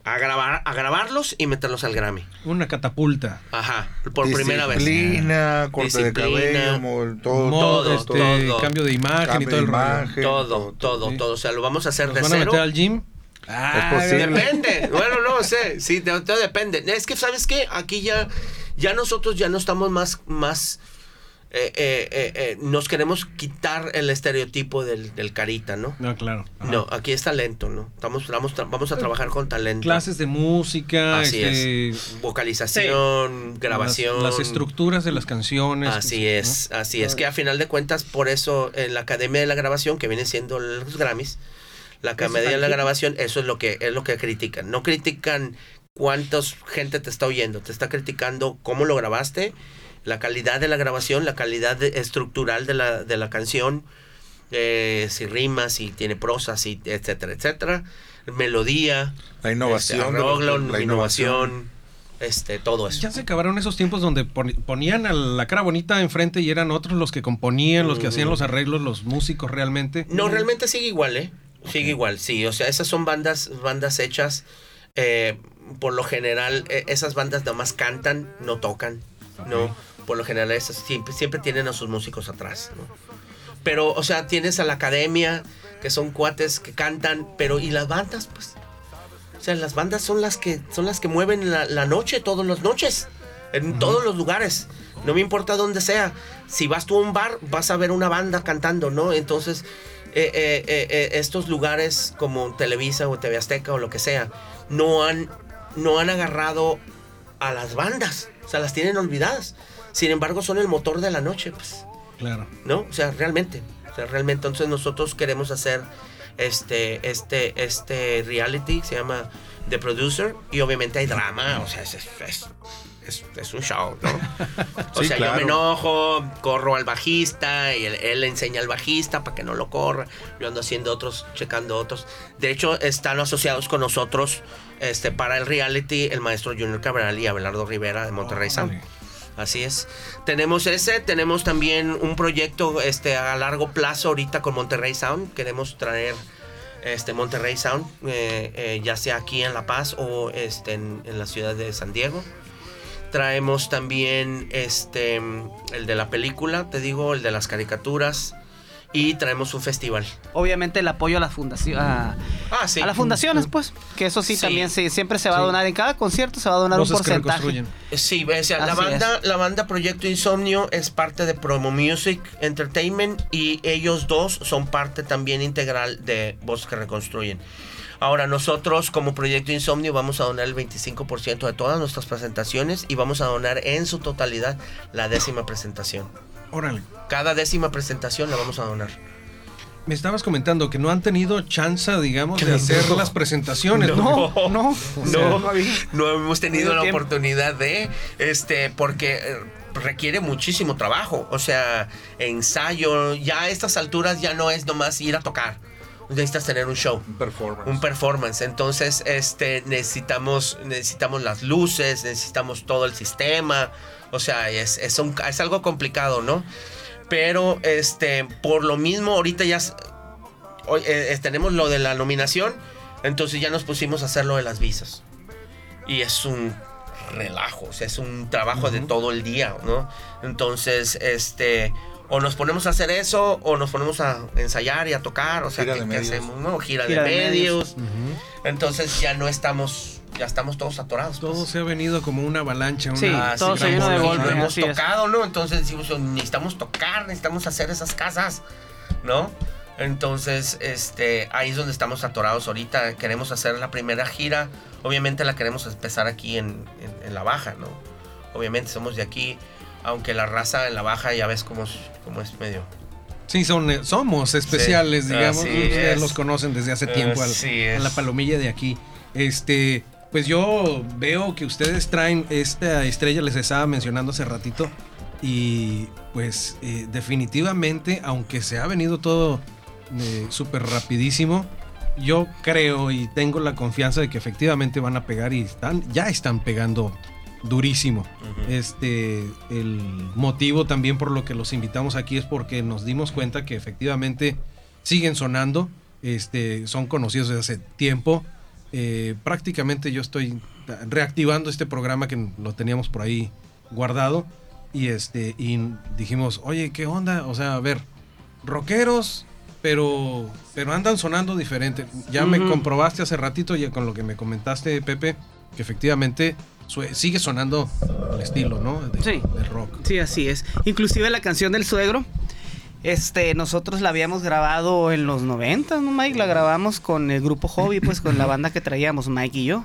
a grabar, a grabarlos y meterlos al Grammy. Una catapulta. Ajá, por primera vez. Disciplina, corte de Disciplina. cabello, todo, Modo, todo, este, todo. cambio de imagen Cambio y todo de el imagen. Todo, todo, todo, sí. todo. O sea, lo vamos a hacer ¿Nos de van a cero. meter al gym? Ah, posible. Depende. Bueno, no sé. Sí, de- todo depende. Es que, ¿sabes qué? Aquí ya, ya nosotros ya no estamos más, más eh, eh, eh, nos queremos quitar el estereotipo del, del carita, ¿no? No, claro. Ajá. No, aquí es talento, ¿no? Estamos, vamos, vamos a trabajar con talento. Clases de música, Así este, es. Vocalización, grabación. Las, las estructuras de las canciones. Así ¿no? es, así es. Que a final de cuentas, por eso en la Academia de la Grabación, que viene siendo los Grammys, la Academia de la Grabación, eso es lo que es lo que critican. No critican cuántos gente te está oyendo, te está criticando cómo lo grabaste, la calidad de la grabación, la calidad de- estructural de la, de la canción, eh, si rima, si tiene prosa, si etcétera, etcétera, melodía, La innovación. este, los- arreglo, la innovación, este, todo eso. Ya se acabaron esos tiempos donde pon- ponían a la cara bonita enfrente y eran otros los que componían, los que hacían los arreglos, los músicos realmente. No, realmente sigue igual, ¿eh? Sigue igual, sí. O sea, esas son bandas, bandas hechas. eh, por lo general, eh, esas bandas nomás cantan, no tocan. ¿no? Por lo general, esas siempre, siempre tienen a sus músicos atrás. ¿no? Pero, o sea, tienes a la academia, que son cuates que cantan, pero ¿y las bandas? Pues. O sea, las bandas son las que, son las que mueven la, la noche, todas las noches. En todos los lugares. No me importa dónde sea. Si vas tú a un bar, vas a ver una banda cantando, ¿no? Entonces, eh, eh, estos lugares como Televisa o TV Azteca o lo que sea, no han, no han agarrado a las bandas. O sea, las tienen olvidadas. Sin embargo, son el motor de la noche, pues. Claro. ¿no? O sea, realmente, o sea, realmente, entonces nosotros queremos hacer este, este, este reality, se llama The Producer, y obviamente hay drama, o sea, es, es, es- es- es un show, ¿no? O Sí, sea, yo me enojo, corro al bajista, y él, él le enseña al bajista para que no lo corra, yo ando haciendo otros, checando otros. De hecho, están asociados con nosotros este, para el reality el maestro Junior Cabral y Abelardo Rivera de Monterrey Sound. Órale. Así es. Tenemos ese, tenemos también un proyecto este, a largo plazo ahorita con Monterrey Sound. Queremos traer este Monterrey Sound, eh, eh, ya sea aquí en La Paz o este, en, en la ciudad de San Diego. Traemos también este, el de la película, te digo, el de las caricaturas. Y traemos un festival. Obviamente el apoyo a las fundaciones. A, Ah, sí. a las fundaciones, pues. Que eso sí, Sí. también se- siempre se va a Sí. donar. En cada concierto se va a donar Voces un que porcentaje. reconstruyen. Sí, o sea, la banda, la banda Proyecto Insomnio es parte de Promo Music Entertainment y ellos dos son parte también integral de Voces que Reconstruyen. Ahora, nosotros como Proyecto Insomnio vamos a donar el 25% de todas nuestras presentaciones y vamos a donar en su totalidad la décima presentación. Órale. Cada décima presentación la vamos a donar. Me estabas comentando que no han tenido chance, digamos, de hacer las presentaciones. No, no. No, no no hemos tenido la tiempo. oportunidad de, este, porque eh, requiere muchísimo trabajo, o sea, ensayo, ya a estas alturas ya no es nomás ir a tocar, necesitas tener un show. Un performance. Un performance, entonces este necesitamos necesitamos las luces, necesitamos todo el sistema, o sea, es, es, un- es algo complicado, ¿no? Pero este por lo mismo ahorita ya s- hoy, eh, tenemos lo de la nominación, entonces ya nos pusimos a hacer lo de las visas. Y es un relajo, o sea, es un trabajo de todo el día, ¿no? Entonces, este, o nos ponemos a hacer eso, o nos ponemos a ensayar y a tocar, o sea, ¿qué, hacemos? ¿no? Gira, Gira de, de medios. Entonces ya no estamos, ya estamos todos atorados. pues. Todo se ha venido como una avalancha. Una Sí, Ah, todo sí, se vino de golpe, no hemos tocado, ¿no? Entonces decimos, necesitamos tocar, necesitamos hacer esas casas, ¿no? Entonces, este, ahí es donde estamos atorados ahorita. Queremos hacer la primera gira. Obviamente la queremos empezar aquí en, en- en la baja, ¿no? Obviamente somos de aquí, aunque la raza en la baja ya ves cómo es, cómo es medio. Sí, son, eh, somos especiales, Sí, digamos. Ustedes es. los conocen desde hace tiempo al- a es. la palomilla de aquí. Este, pues yo veo que ustedes traen esta estrella, les estaba mencionando hace ratito. Y pues eh, definitivamente, aunque se ha venido todo eh, súper rapidísimo, yo creo y tengo la confianza de que efectivamente van a pegar y están, ya están pegando durísimo. Este, el motivo también por lo que los invitamos aquí es porque nos dimos cuenta que efectivamente siguen sonando, este, son conocidos desde hace tiempo. Eh, prácticamente yo estoy reactivando este programa que lo teníamos por ahí guardado y este y dijimos, oye, ¿qué onda? O sea, a ver, rockeros, pero pero andan sonando diferente. Ya me comprobaste hace ratito ya con lo que me comentaste, Pepe, que efectivamente sigue sonando el estilo, ¿no? De, Sí. rock. Sí, así es. Inclusive la canción del suegro, este, nosotros la habíamos grabado en los 90, ¿no, Mike? La grabamos con el grupo Hobby, pues con la banda que traíamos, Mike y yo.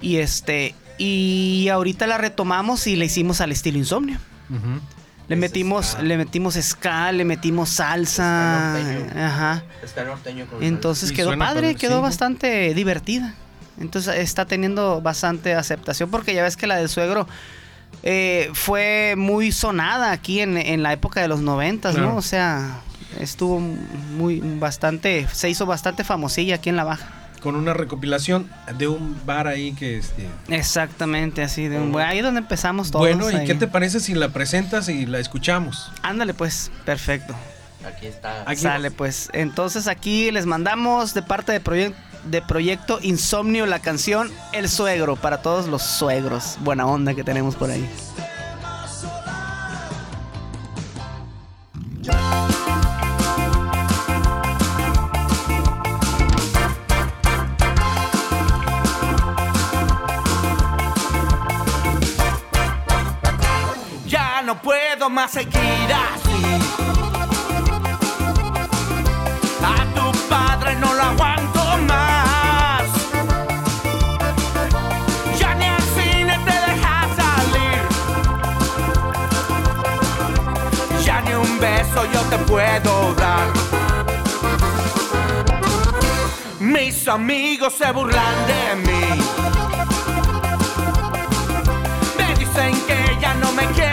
Y este, y ahorita la retomamos y la hicimos al estilo insomnio. Le Es metimos, ska. le metimos ska, le metimos salsa. Ska norteño. Ajá. Está norteño con Entonces quedó padre, quedó bastante divertida. Entonces está teniendo bastante aceptación porque ya ves que la del suegro eh, fue muy sonada aquí en, en la época de los noventas, Claro. ¿no? O sea, estuvo muy bastante, se hizo bastante famosilla aquí en la baja. Con una recopilación de un bar ahí que este. Exactamente, así de un ahí donde empezamos todos. Bueno, ¿y ahí. qué te parece si la presentas y la escuchamos? Ándale pues, perfecto. Aquí está. Aquí- Sale pues. Entonces aquí les mandamos de parte de, proye- de Proyecto Insomnio la canción El Suegro para todos los suegros. Buena onda que tenemos por ahí. Ya no puedo más seguir así. Puedo. Mis amigos se burlan de mí. Me dicen que ya no me quieres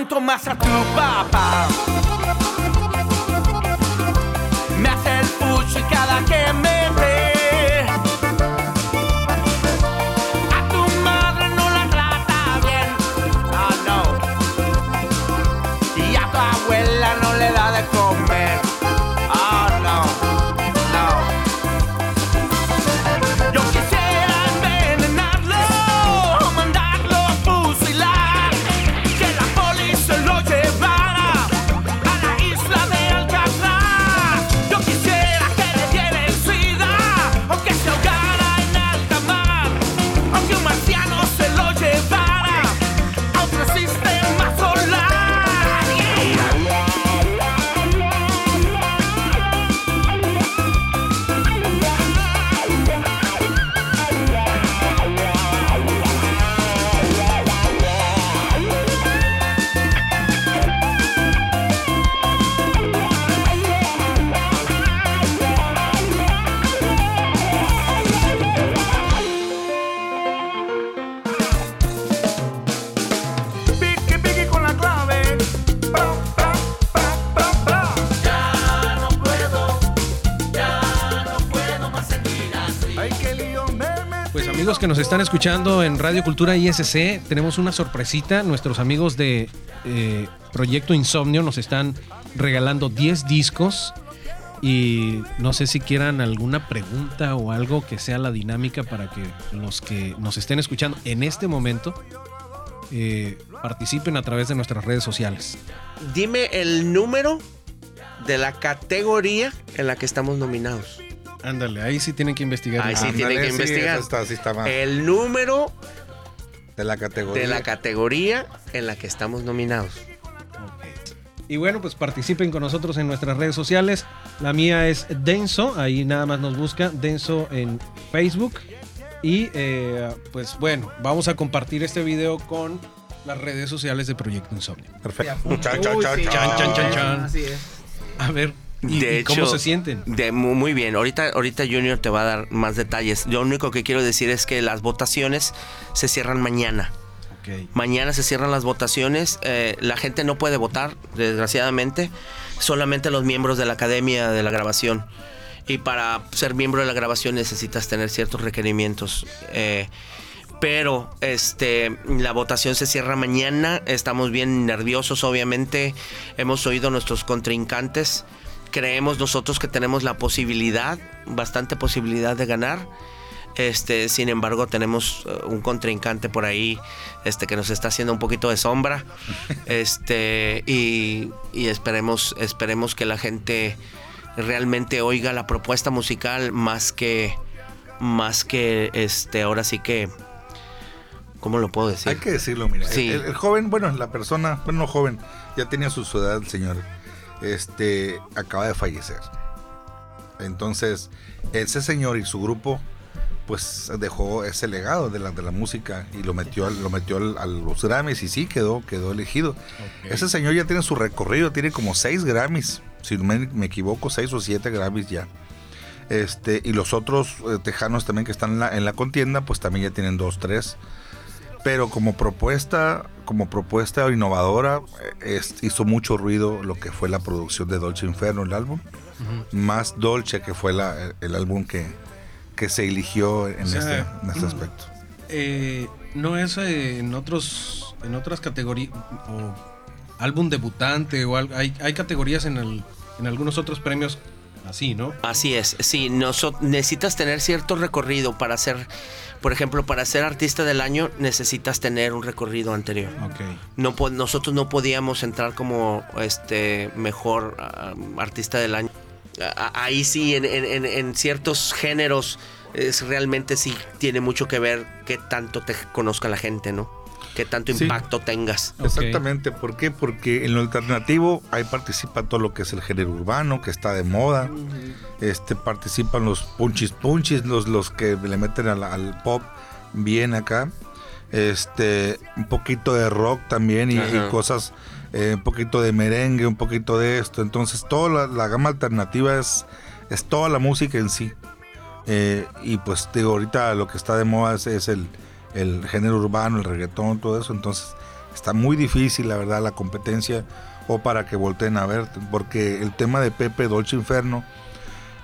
Ya no aguanto más a tu papá. Que nos están escuchando en Radio Cultura ISC, tenemos una sorpresita. Nuestros amigos de eh, Proyecto Insomnio nos están regalando 10 discos. Y no sé si quieran alguna pregunta o algo que sea la dinámica para que los que nos estén escuchando en este momento eh, participen a través de nuestras redes sociales. Dime el número de la categoría en la que estamos nominados. Ándale, ahí sí tienen que investigar. Ahí sí tienen que investigar. eso está, sí está mal. El número de la categoría. de la categoría en la que estamos nominados. Y bueno, pues participen con nosotros en nuestras redes sociales. La mía es Denso, ahí nada más nos busca Denso en Facebook. Y eh, pues bueno, vamos a compartir este video con las redes sociales de Proyecto Insomnio. Perfecto. Chan, chan, chan, chan. Así es. A ver, ¿y, De y cómo hecho, se sienten? De, muy bien, ahorita, ahorita Junior te va a dar más detalles. Lo único que quiero decir es que las votaciones se cierran mañana. Mañana se cierran las votaciones. eh, la gente no puede votar, desgraciadamente. Solamente los miembros de la Academia de la Grabación. Y para ser miembro de la grabación necesitas tener ciertos requerimientos. eh, pero este la votación se cierra mañana. Estamos bien nerviosos, obviamente. Hemos oído a nuestros contrincantes. Creemos nosotros que tenemos la posibilidad, bastante posibilidad de ganar. Este, sin embargo, tenemos eh, un contrincante por ahí este, que nos está haciendo un poquito de sombra. Este, y, y esperemos, esperemos que la gente realmente oiga la propuesta musical más que, más que, este, ahora sí que, ¿cómo lo puedo decir? Hay que decirlo, mira. Sí. El, el joven, bueno, la persona, bueno, no joven, ya tenía su, su edad el señor. Este, acaba de fallecer. Entonces, ese señor y su grupo, pues dejó ese legado de la, de la música y lo metió, al- lo metió al- a los Grammys y sí quedó, quedó elegido. Ese señor ya tiene su recorrido, tiene como seis Grammys, si no me, me equivoco, seis o siete Grammys ya. Este, y los otros eh, tejanos también que están en la, en la contienda, pues también ya tienen dos, tres. Pero como propuesta, como propuesta innovadora, eh, es- hizo mucho ruido lo que fue la producción de Dolce Inferno, el álbum. Más Dolce que fue la- el, el álbum que, que se eligió en, O sea, este, en este aspecto. Eh, no es eh, en otros en otras categorías o álbum debutante o hay, hay categorías en el en algunos otros premios así, ¿no? Así es, sí, necesitas tener cierto recorrido para ser, por ejemplo, para ser artista del año necesitas tener un recorrido anterior. Ok. No nosotros no podíamos entrar como este mejor ah, artista del año. Ah, ahí sí, en, en- en- en ciertos géneros, es realmente sí tiene mucho que ver qué tanto te conozca la gente, ¿no? Qué tanto Sí. impacto tengas. Exactamente, ¿por qué? Porque en lo alternativo ahí participa todo lo que es el género urbano, que está de moda. Este participan los punchis punchis, los, los que le meten al, al pop bien acá. Este, un poquito de rock también y, cosas, eh, un poquito de merengue, un poquito de esto. Entonces, toda la, la gama alternativa es, es toda la música en sí. Eh, y pues digo, ahorita lo que está de moda es, es el, el género urbano, el reggaetón, todo eso. Entonces está muy difícil, la verdad, la competencia o para que volteen a ver, porque el tema de Pepe Dolce Inferno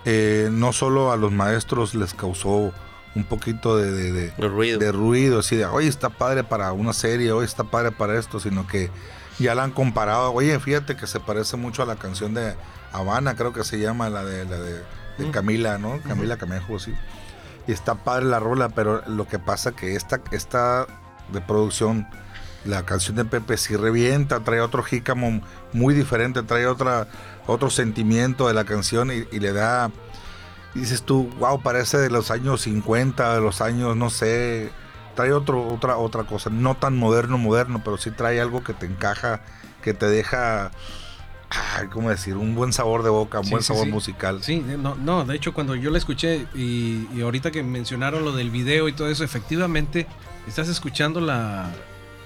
eh, no solo a los maestros les causó un poquito de, de- de- ruido. de ruido, así de, oye, está padre para una serie, oye, está padre para esto, sino que ya la han comparado, oye, fíjate que se parece mucho a la canción de Habana, creo que se llama la de, la de, de Camila, ¿no? Camila Camejo, sí. Y está padre la rola, pero lo que pasa que esta, esta de producción, la canción de Pepe sí revienta, trae otro jícamo muy diferente, trae otra, otro sentimiento de la canción y, le da, dices tú, wow, parece de los años 50, de los años, no sé, trae otro, otra, otra cosa, no tan moderno, moderno, pero sí trae algo que te encaja, que te deja, ay, ¿cómo decir? Un buen sabor de boca, un Sí, buen sí, sabor sí. musical. Sí, no, no, de hecho cuando yo la escuché y, y ahorita que mencionaron lo del video y todo eso, efectivamente estás escuchando la,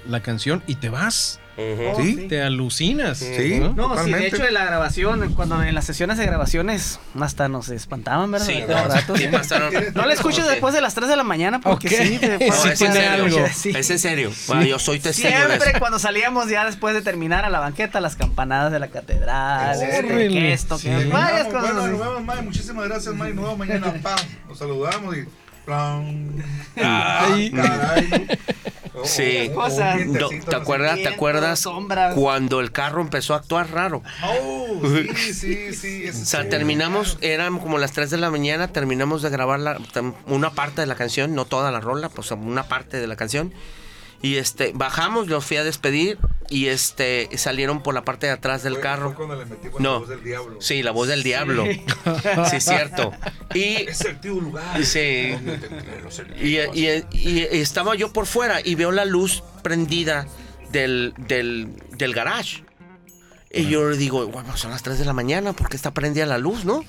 la canción y te vas, Ujú. ¿Sí? te alucinas. Sí. ¿no? No, sí, de hecho en la grabación, cuando en las sesiones de grabaciones, hasta nos espantaban, ¿verdad? Sí, no, rato. sí pasaron- No la escuches después de las 3 de la mañana porque Ok. sí, te No, es en serio. algo. Sí. Es en serio. Yo soy testigo de eso. Siempre cuando salíamos ya después de terminar a la banqueta, las campanadas de la catedral, este, que esto, que Sí. varias cosas. bueno, nos vemos, May. Muchísimas gracias, May. Nos vemos mañana. Pam. Nos saludamos y. Caray. Sí. Cosas. No, ¿Te acuerdas? ¿Te acuerdas sombras. cuando el carro empezó a actuar raro? Oh, sí, sí, sí. O sea, terminamos, eran como las 3 de la mañana, terminamos de grabar la- una parte de la canción, no toda la rola, pues una parte de la canción. Y este, bajamos, los fui a despedir y este, salieron por la parte de atrás del carro. cuando le metimos No. la voz del diablo. Sí, la voz del diablo. Sí, cierto. Y Es el tío lugar. Sí. Y, enemigos. y- y estaba yo por fuera y veo la luz prendida del, del, del garage. Y yo le digo, bueno, son las 3 de la mañana, porque está prendida la luz, no?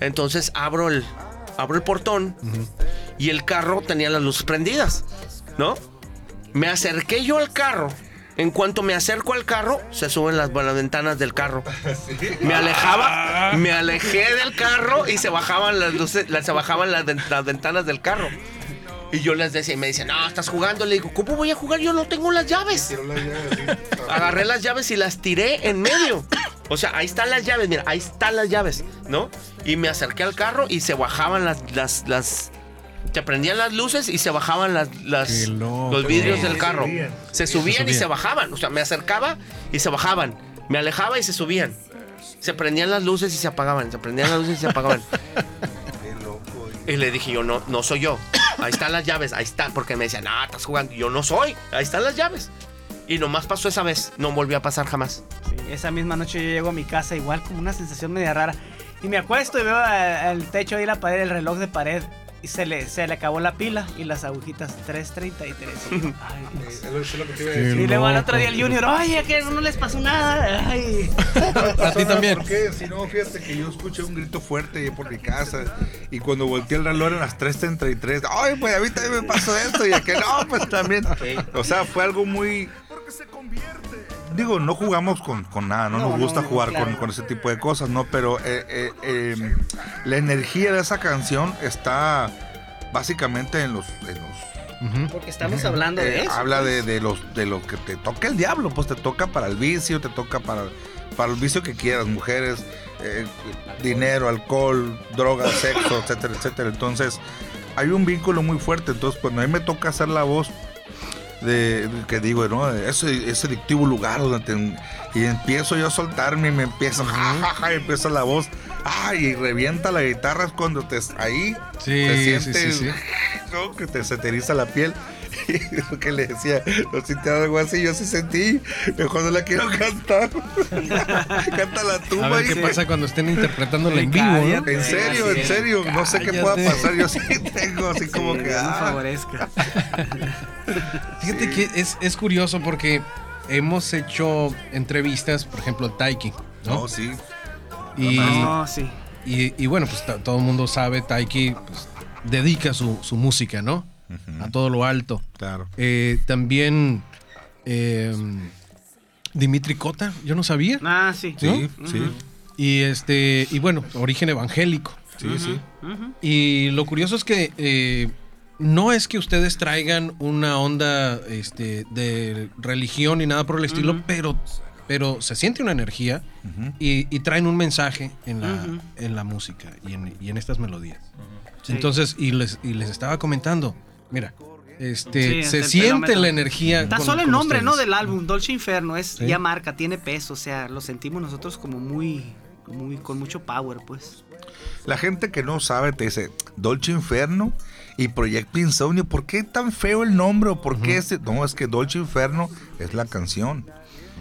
Entonces abro el, abro el portón y el carro tenía las luces prendidas, ¿no? Me acerqué yo al carro. En cuanto me acerco al carro, se suben las, las ventanas del carro. Me alejaba, me alejé del carro y se bajaban las luces, las- se bajaban las, ven- las ventanas del carro. Y yo les decía, y me decían, no, estás jugando. Le digo, ¿cómo voy a jugar? Yo no tengo las llaves. Agarré las llaves y las tiré en medio. O sea, ahí están las llaves, mira, ahí están las llaves, ¿no? Y me acerqué al carro y se bajaban las, las, las, se prendían las luces y se bajaban las, los vidrios del Se carro. subían. Se subían y se bajaban. O sea, me acercaba y se bajaban. Me alejaba y se subían. Se prendían las luces y se apagaban. Se prendían las luces y se apagaban. Y le dije yo, no, no soy yo. Ahí están las llaves, ahí están. Porque me decían, no, estás jugando. Yo no soy. Ahí están las llaves. Y nomás pasó esa vez. No volvió a pasar jamás. Sí, esa misma noche yo llego a mi casa igual como una sensación media rara. Y me acuesto y veo al techo ahí la pared, el reloj de pared. Y se le, se le acabó la pila y las agujitas 3.33. Y yo, Ay, Dios. Qué Y luego al otro día el Junior, oye, que no les pasó nada. Ay. A ti también. ¿Por qué? Si no, fíjate que yo escuché un grito fuerte por mi casa y cuando volteé el reloj eran las 3.33. Ay, pues a mí también me pasó esto y aquel no, pues también. O sea, fue algo muy... Digo, no jugamos con, con nada, no, No, nos no, gusta no, jugar claro. con, con ese tipo de cosas, ¿no? Pero eh, eh, eh, la energía de esa canción está básicamente en los... En los. Porque estamos hablando de eh, eso. habla de, de los de lo que te toca el diablo, pues te toca para el vicio, te toca para, para el vicio que quieras, mujeres, eh, dinero, alcohol, drogas, sexo, etcétera, etcétera. Entonces, hay un vínculo muy fuerte. Entonces, cuando a mí me toca hacer la voz de, que digo, ¿no? Ese, ese adictivo lugar donde te- y empiezo yo a soltarme y me empiezo, ja, ja, ja, y empieza la voz, ay, y revienta la guitarra cuando te ahí Sí, se sí, siente sí, sí. ¿no? que te se te eriza la piel. Y lo que le decía, no sentí algo así, yo sí sentí, mejor no la quiero cantar. Cántala tú, A ver qué pasa cuando estén interpretándola en vivo, ¿no? En serio, en serio, no sé qué pueda pasar, yo sí tengo así como que... Nos ah. favorezca. Fíjate que es, es curioso porque hemos hecho entrevistas, por ejemplo, Taiki, ¿no? No, sí. y, No, sí. y, y bueno, pues todo el mundo sabe, Taiki pues, dedica su, su música, ¿no? A todo lo alto. Claro. Eh, también eh, Dimitri Cota, yo no sabía. Ah, sí. Sí, sí, Y este, y bueno, origen evangélico. sí, sí. Y lo curioso es que eh, no es que ustedes traigan una onda este, de religión ni nada por el estilo, pero, pero se siente una energía y, y traen un mensaje en la, en la música y en, y en estas melodías. Sí. Entonces, y les, y les estaba comentando, mira, este, Sí, se siente pelómetro. la energía. Está con- solo el nombre, ¿no? ustedes. Del álbum, Dolce Inferno. Es Sí. ya marca, tiene peso. O sea, lo sentimos nosotros como muy, muy, con mucho power, pues. La gente que no sabe te dice Dolce Inferno y Proyecto Insomnio. ¿Por qué tan feo el nombre? ¿O por qué ese? No, es que Dolce Inferno es la canción.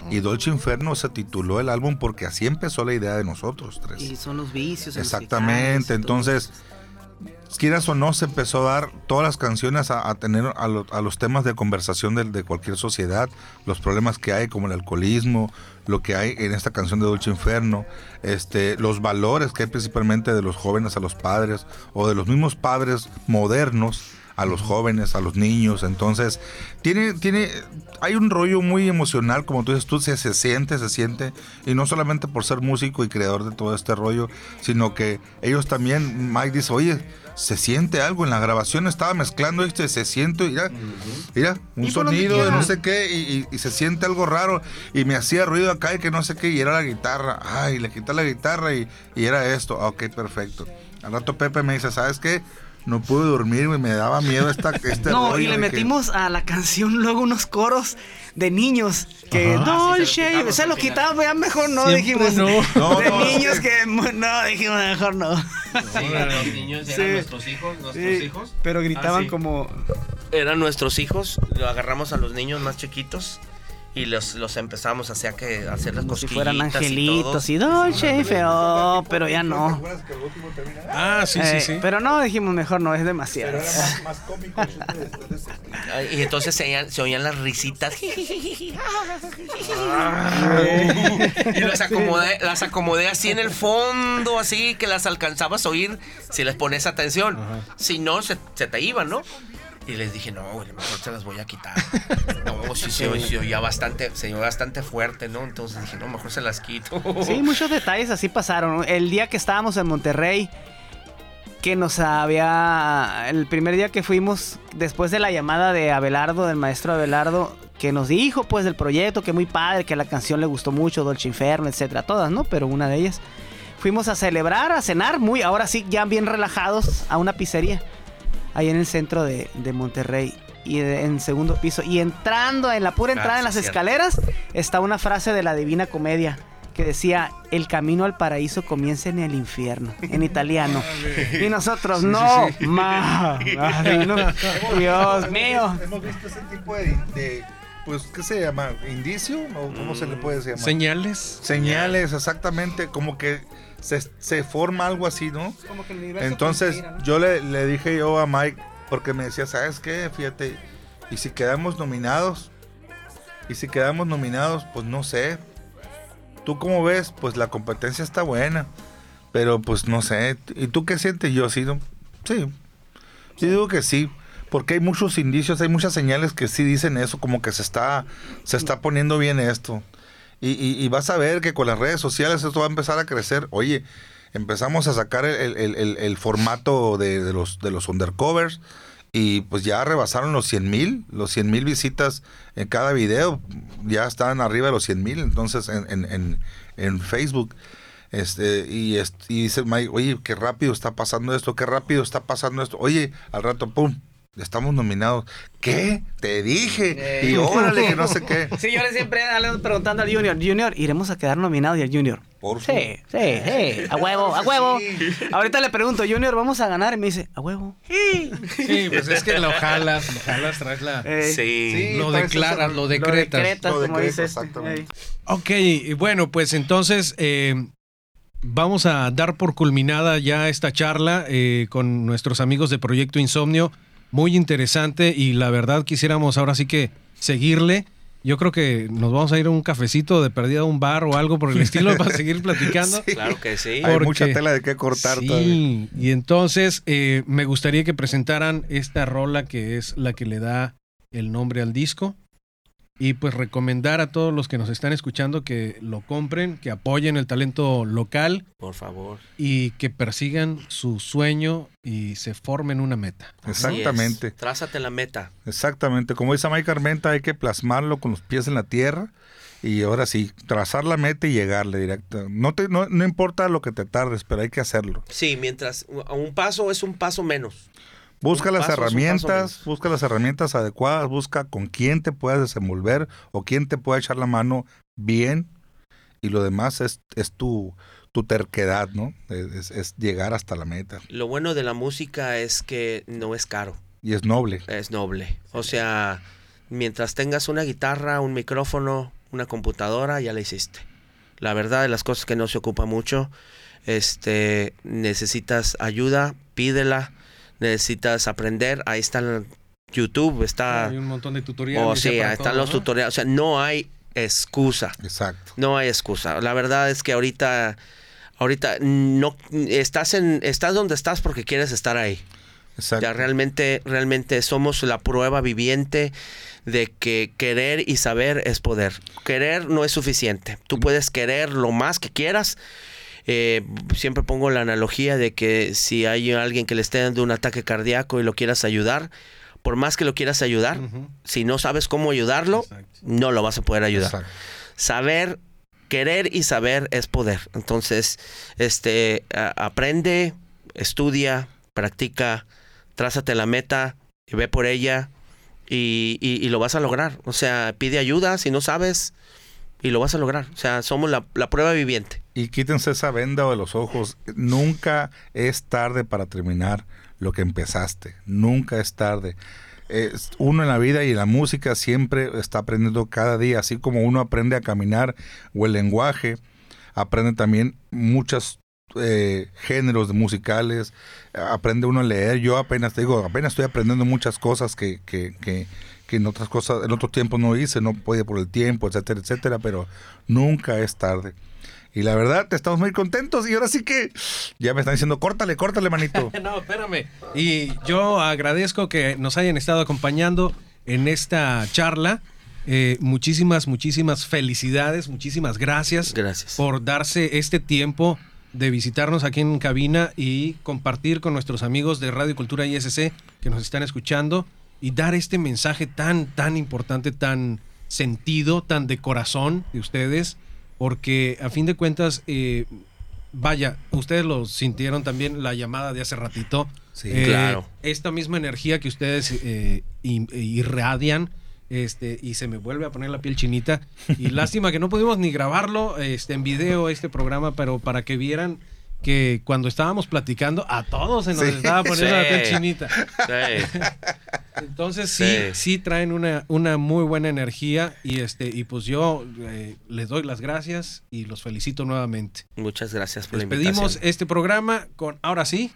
Y Dolce Inferno se tituló el álbum porque así empezó la idea de nosotros tres. Y son los vicios. los Exactamente, todo. entonces, quieras o no, se empezó a dar todas las canciones a, tener a, a los temas de conversación de, de cualquier sociedad, los problemas que hay como el alcoholismo, lo que hay en esta canción de Dolce Inferno, este, los valores que hay principalmente de los jóvenes a los padres o de los mismos padres modernos a los jóvenes, a los niños. Entonces, tiene, tiene, hay un rollo muy emocional, como tú dices, tú se, se siente, se siente, y no solamente por ser músico y creador de todo este rollo, sino que ellos también, Mike dice, oye, se siente algo en la grabación, estaba mezclando esto y se siente, mira, mira, un Y por donde sonido de no sé qué, y, y- y se siente algo raro, y me hacía ruido acá y que no sé qué, y era la guitarra, ay, le quité la guitarra y, y era esto, ok, perfecto. Al rato Pepe me dice, ¿sabes qué? No pude dormir, güey, me daba miedo esta, este No, rollo y le que- metimos a la canción luego unos coros de niños que Ajá. Dolce, Ah, sí, se lo quitamos, ya mejor no, Siempre dijimos. no. No, de no, niños que no, dijimos mejor no. Sí, los niños Sí. eran nuestros hijos, nuestros Sí, hijos. pero gritaban Ah, sí. como Eran nuestros hijos, lo agarramos a los niños más chiquitos y los, los empezamos a hacer, que, hacer las como si fueran y angelitos y Dolce, feo, pero ya no. Ah, sí, Eh, sí, sí. Pero no, dijimos mejor no, es demasiado. Ay, Y entonces se oían, se oían las risitas. y las acomodé, las acomodé así en el fondo, así que las alcanzabas a oír si les pones atención. Si no, se, se te iban, ¿no? Y les dije, no, güey, mejor se las voy a quitar. No, sí oía- se oía bastante, se oía bastante fuerte, ¿no? Entonces dije, no, mejor se las quito. Sí, muchos detalles así pasaron. El día que estábamos en Monterrey, que nos había. El primer día que fuimos, después de la llamada de Abelardo, del maestro Abelardo, que nos dijo pues del proyecto, que muy padre, que la canción le gustó mucho, Dolce Inferno, etcétera, todas, ¿no? Pero una de ellas. Fuimos a celebrar, a cenar, muy, ahora sí, ya bien relajados, a una pizzería, ahí en el centro de, de Monterrey. Y de- en segundo piso. Y entrando, en la pura entrada Ah, en las sí, cierto. escaleras, está una frase de la Divina Comedia que decía, el camino al paraíso comienza en el infierno, en italiano. y nosotros, no, ma, ay, no, Dios mío. Hemos visto ese tipo de, de, pues, ¿qué se llama? ¿Indicio? ¿O cómo se le puede llamar? Señales. Señales, exactamente, como que se, se forma algo así, ¿no? Entonces yo le, le dije yo a Mike, porque me decía, ¿sabes qué? Fíjate, y si quedamos nominados, y si quedamos nominados, pues no sé. ¿Tú cómo ves? Pues la competencia está buena, pero pues no sé. ¿Y tú qué sientes? Yo sí, ¿no? sí. Yo digo que sí, porque hay muchos indicios, hay muchas señales que sí dicen eso, como que se está, se está poniendo bien esto. Y, y- y vas a ver que con las redes sociales esto va a empezar a crecer. Oye, empezamos a sacar el, el- el- el formato de, los, de los undercovers y pues ya rebasaron los 100 mil, los 100 mil visitas en cada video, ya están arriba de los 100 mil, entonces en, en- en- en Facebook. Este, y, es- y dice Mike, oye, qué rápido está pasando esto, qué rápido está pasando esto. Oye, al rato, pum, estamos nominados. ¿Qué? Te dije. Y órale, que no sé qué. Sí, yo le siempre ando preguntando al Junior, Junior, ¿iremos a quedar nominados? Y el Junior, Por sí, favor. sí, sí, a huevo, a huevo. Ahorita le pregunto, Junior, ¿vamos a ganar? Y me dice, a huevo. Sí. Sí, pues es que lo jalas, lo jalas, traes la... Eh, Sí. Sí, lo declaras, lo Lo decretas. decretas, Lo como decreto, dice este. exactamente. Ey. Ok, y bueno, pues entonces eh, vamos a dar por culminada ya esta charla eh, con nuestros amigos de Proyecto Insomnio. Muy interesante y la verdad quisiéramos ahora sí que seguirle. Yo creo que nos vamos a ir a un cafecito de perdida a un bar o algo por el estilo para seguir platicando. Claro que sí. Hay mucha tela de qué cortar sí, todavía. y entonces eh, me gustaría que presentaran esta rola que es la que le da el nombre al disco. Y pues recomendar a todos los que nos están escuchando que lo compren, que apoyen el talento local Por favor. y que persigan su sueño y se formen una meta. Así Exactamente. es. Trázate la meta. Exactamente, como dice Mike Armenta, hay que plasmarlo con los pies en la tierra y ahora sí, trazar la meta y llegarle directo. No, te, no, no importa lo que te tardes, pero hay que hacerlo. Sí, mientras a un paso es un paso menos. Busca las paso herramientas, busca las herramientas adecuadas, busca con quién te puedas desenvolver o quién te puede echar la mano bien y lo demás es, es tu, tu terquedad, ¿no? Es, es llegar hasta la meta Lo bueno de la música es que no es caro, y es noble. es noble. O sea, mientras tengas una guitarra, un micrófono, una computadora, ya la hiciste. La verdad de las cosas que no se ocupa mucho, este, necesitas ayuda, pídela, necesitas aprender, ahí está el YouTube, está, Hay un montón de tutoriales. o ya sea, para están todo, los ¿no? tutoriales, o sea, no hay excusa. Exacto. No hay excusa. La verdad es que ahorita, ahorita no estás en, estás donde estás porque quieres estar ahí. Exacto. Ya realmente, realmente somos la prueba viviente de que querer y saber es poder. Querer no es suficiente. Tú puedes querer lo más que quieras. Eh, siempre pongo la analogía de que si hay alguien que le esté dando un ataque cardíaco y lo quieras ayudar, por más que lo quieras ayudar, si no sabes cómo ayudarlo, Exacto. no lo vas a poder ayudar Exacto. saber, querer y saber es poder. Entonces, este, aprende, estudia, practica, trázate la meta y ve por ella y, y- y lo vas a lograr. O sea, pide ayuda si no sabes y lo vas a lograr. O sea, somos la, la prueba viviente. Y quítense esa venda de los ojos. Nunca es tarde para terminar lo que empezaste. Nunca es tarde. Uno en la vida y en la música siempre está aprendiendo cada día. Así como uno aprende a caminar o el lenguaje, aprende también muchos eh, géneros musicales. Aprende uno a leer. Yo apenas, te digo, apenas estoy aprendiendo muchas cosas que, que, que, que en otras cosas, en otros tiempos no hice, no podía por el tiempo, etcétera, etcétera, pero nunca es tarde. Y la verdad, estamos muy contentos y ahora sí que ya me están diciendo, córtale, córtale, manito. No, espérame. Y yo agradezco que nos hayan estado acompañando en esta charla. Eh, muchísimas, muchísimas felicidades, muchísimas gracias Gracias. por darse este tiempo de visitarnos aquí en cabina y compartir con nuestros amigos de Radio Cultura ISC que nos están escuchando y dar este mensaje tan, tan importante, tan sentido, tan de corazón de ustedes, porque a fin de cuentas, eh, vaya, ustedes lo sintieron también la llamada de hace ratito. Sí, Eh, claro. Esta misma energía que ustedes eh, irradian. Este, y se me vuelve a poner la piel chinita. Y lástima que no pudimos ni grabarlo este, en video, este programa, pero para que vieran que cuando estábamos platicando, a todos se nos Sí. estaba poniendo la piel Sí. chinita. Sí. Entonces sí, Sí. sí traen una, una muy buena energía y este y pues yo eh, les doy las gracias y los felicito nuevamente. Muchas gracias por la Despedimos invitación. este programa con ahora sí.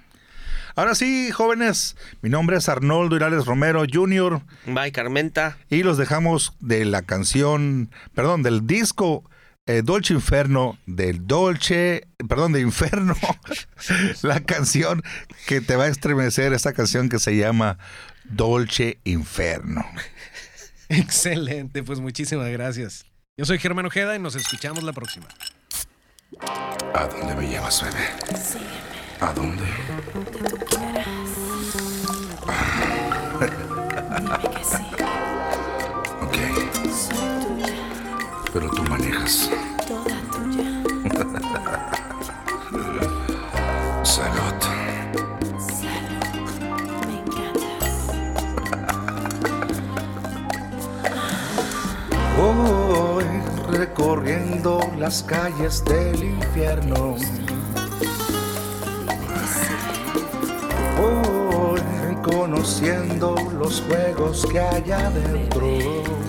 Ahora sí, jóvenes, mi nombre es Arnoldo Irales Romero Jr. Bye, Carmenta. y los dejamos de la canción, perdón, del disco eh, Dolce Inferno, del Dolce, perdón, de Inferno, la canción que te va a estremecer, esta canción que se llama Dolce Inferno. Excelente, pues muchísimas gracias. Yo soy Germán Ojeda y nos escuchamos la próxima. ¿A dónde me llevas, bebé? ¿A dónde? Ok. Pero tú manejas. Salud. Voy recorriendo las calles del infierno. Voy conociendo los juegos que hay adentro.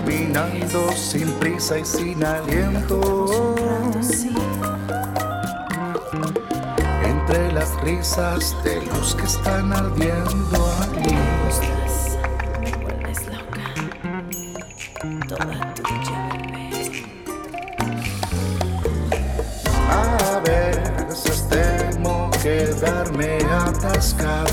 Caminando sin prisa y sin aliento. Entre las risas de los que están ardiendo aquí. Me vuelves loca, toda tuya, bebé. A veces temo quedarme atascado.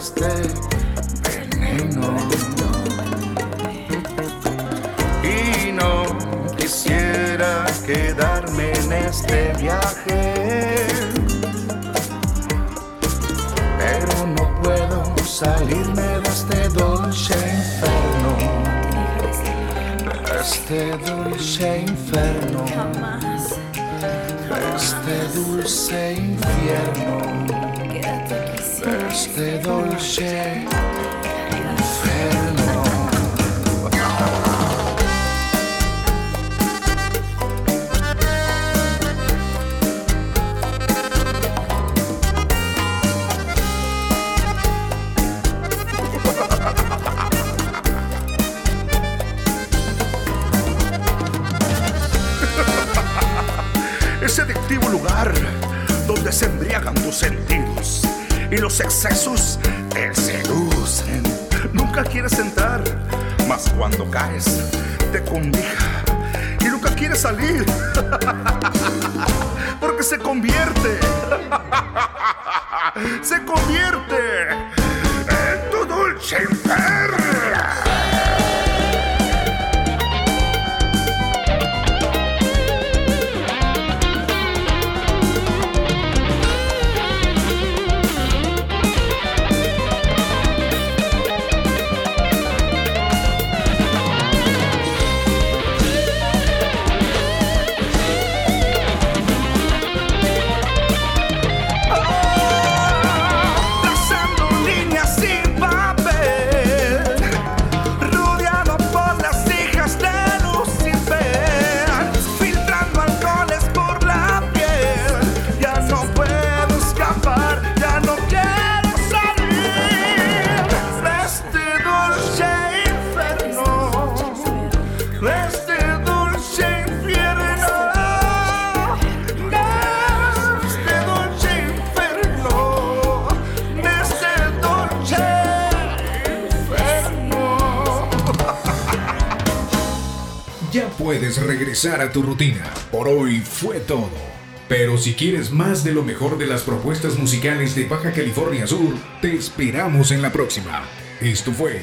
Este veneno. Y no quisiera quedarme en este viaje. Pero no puedo salirme de este dulce inferno. Este dulce inferno. jamás. Este dulce infierno, Quédate. Este dulce infierno. ese adictivo lugar donde se embriagan tus sentidos y los excesos te seducen. Nunca quieres entrar, mas cuando caes te cobija y nunca quieres salir porque se convierte, se convierte en tu dulce infierno. Puedes regresar a tu rutina. Por hoy fue todo. Pero si quieres más de lo mejor de las propuestas musicales de Baja California Sur, te esperamos en la próxima. Esto fue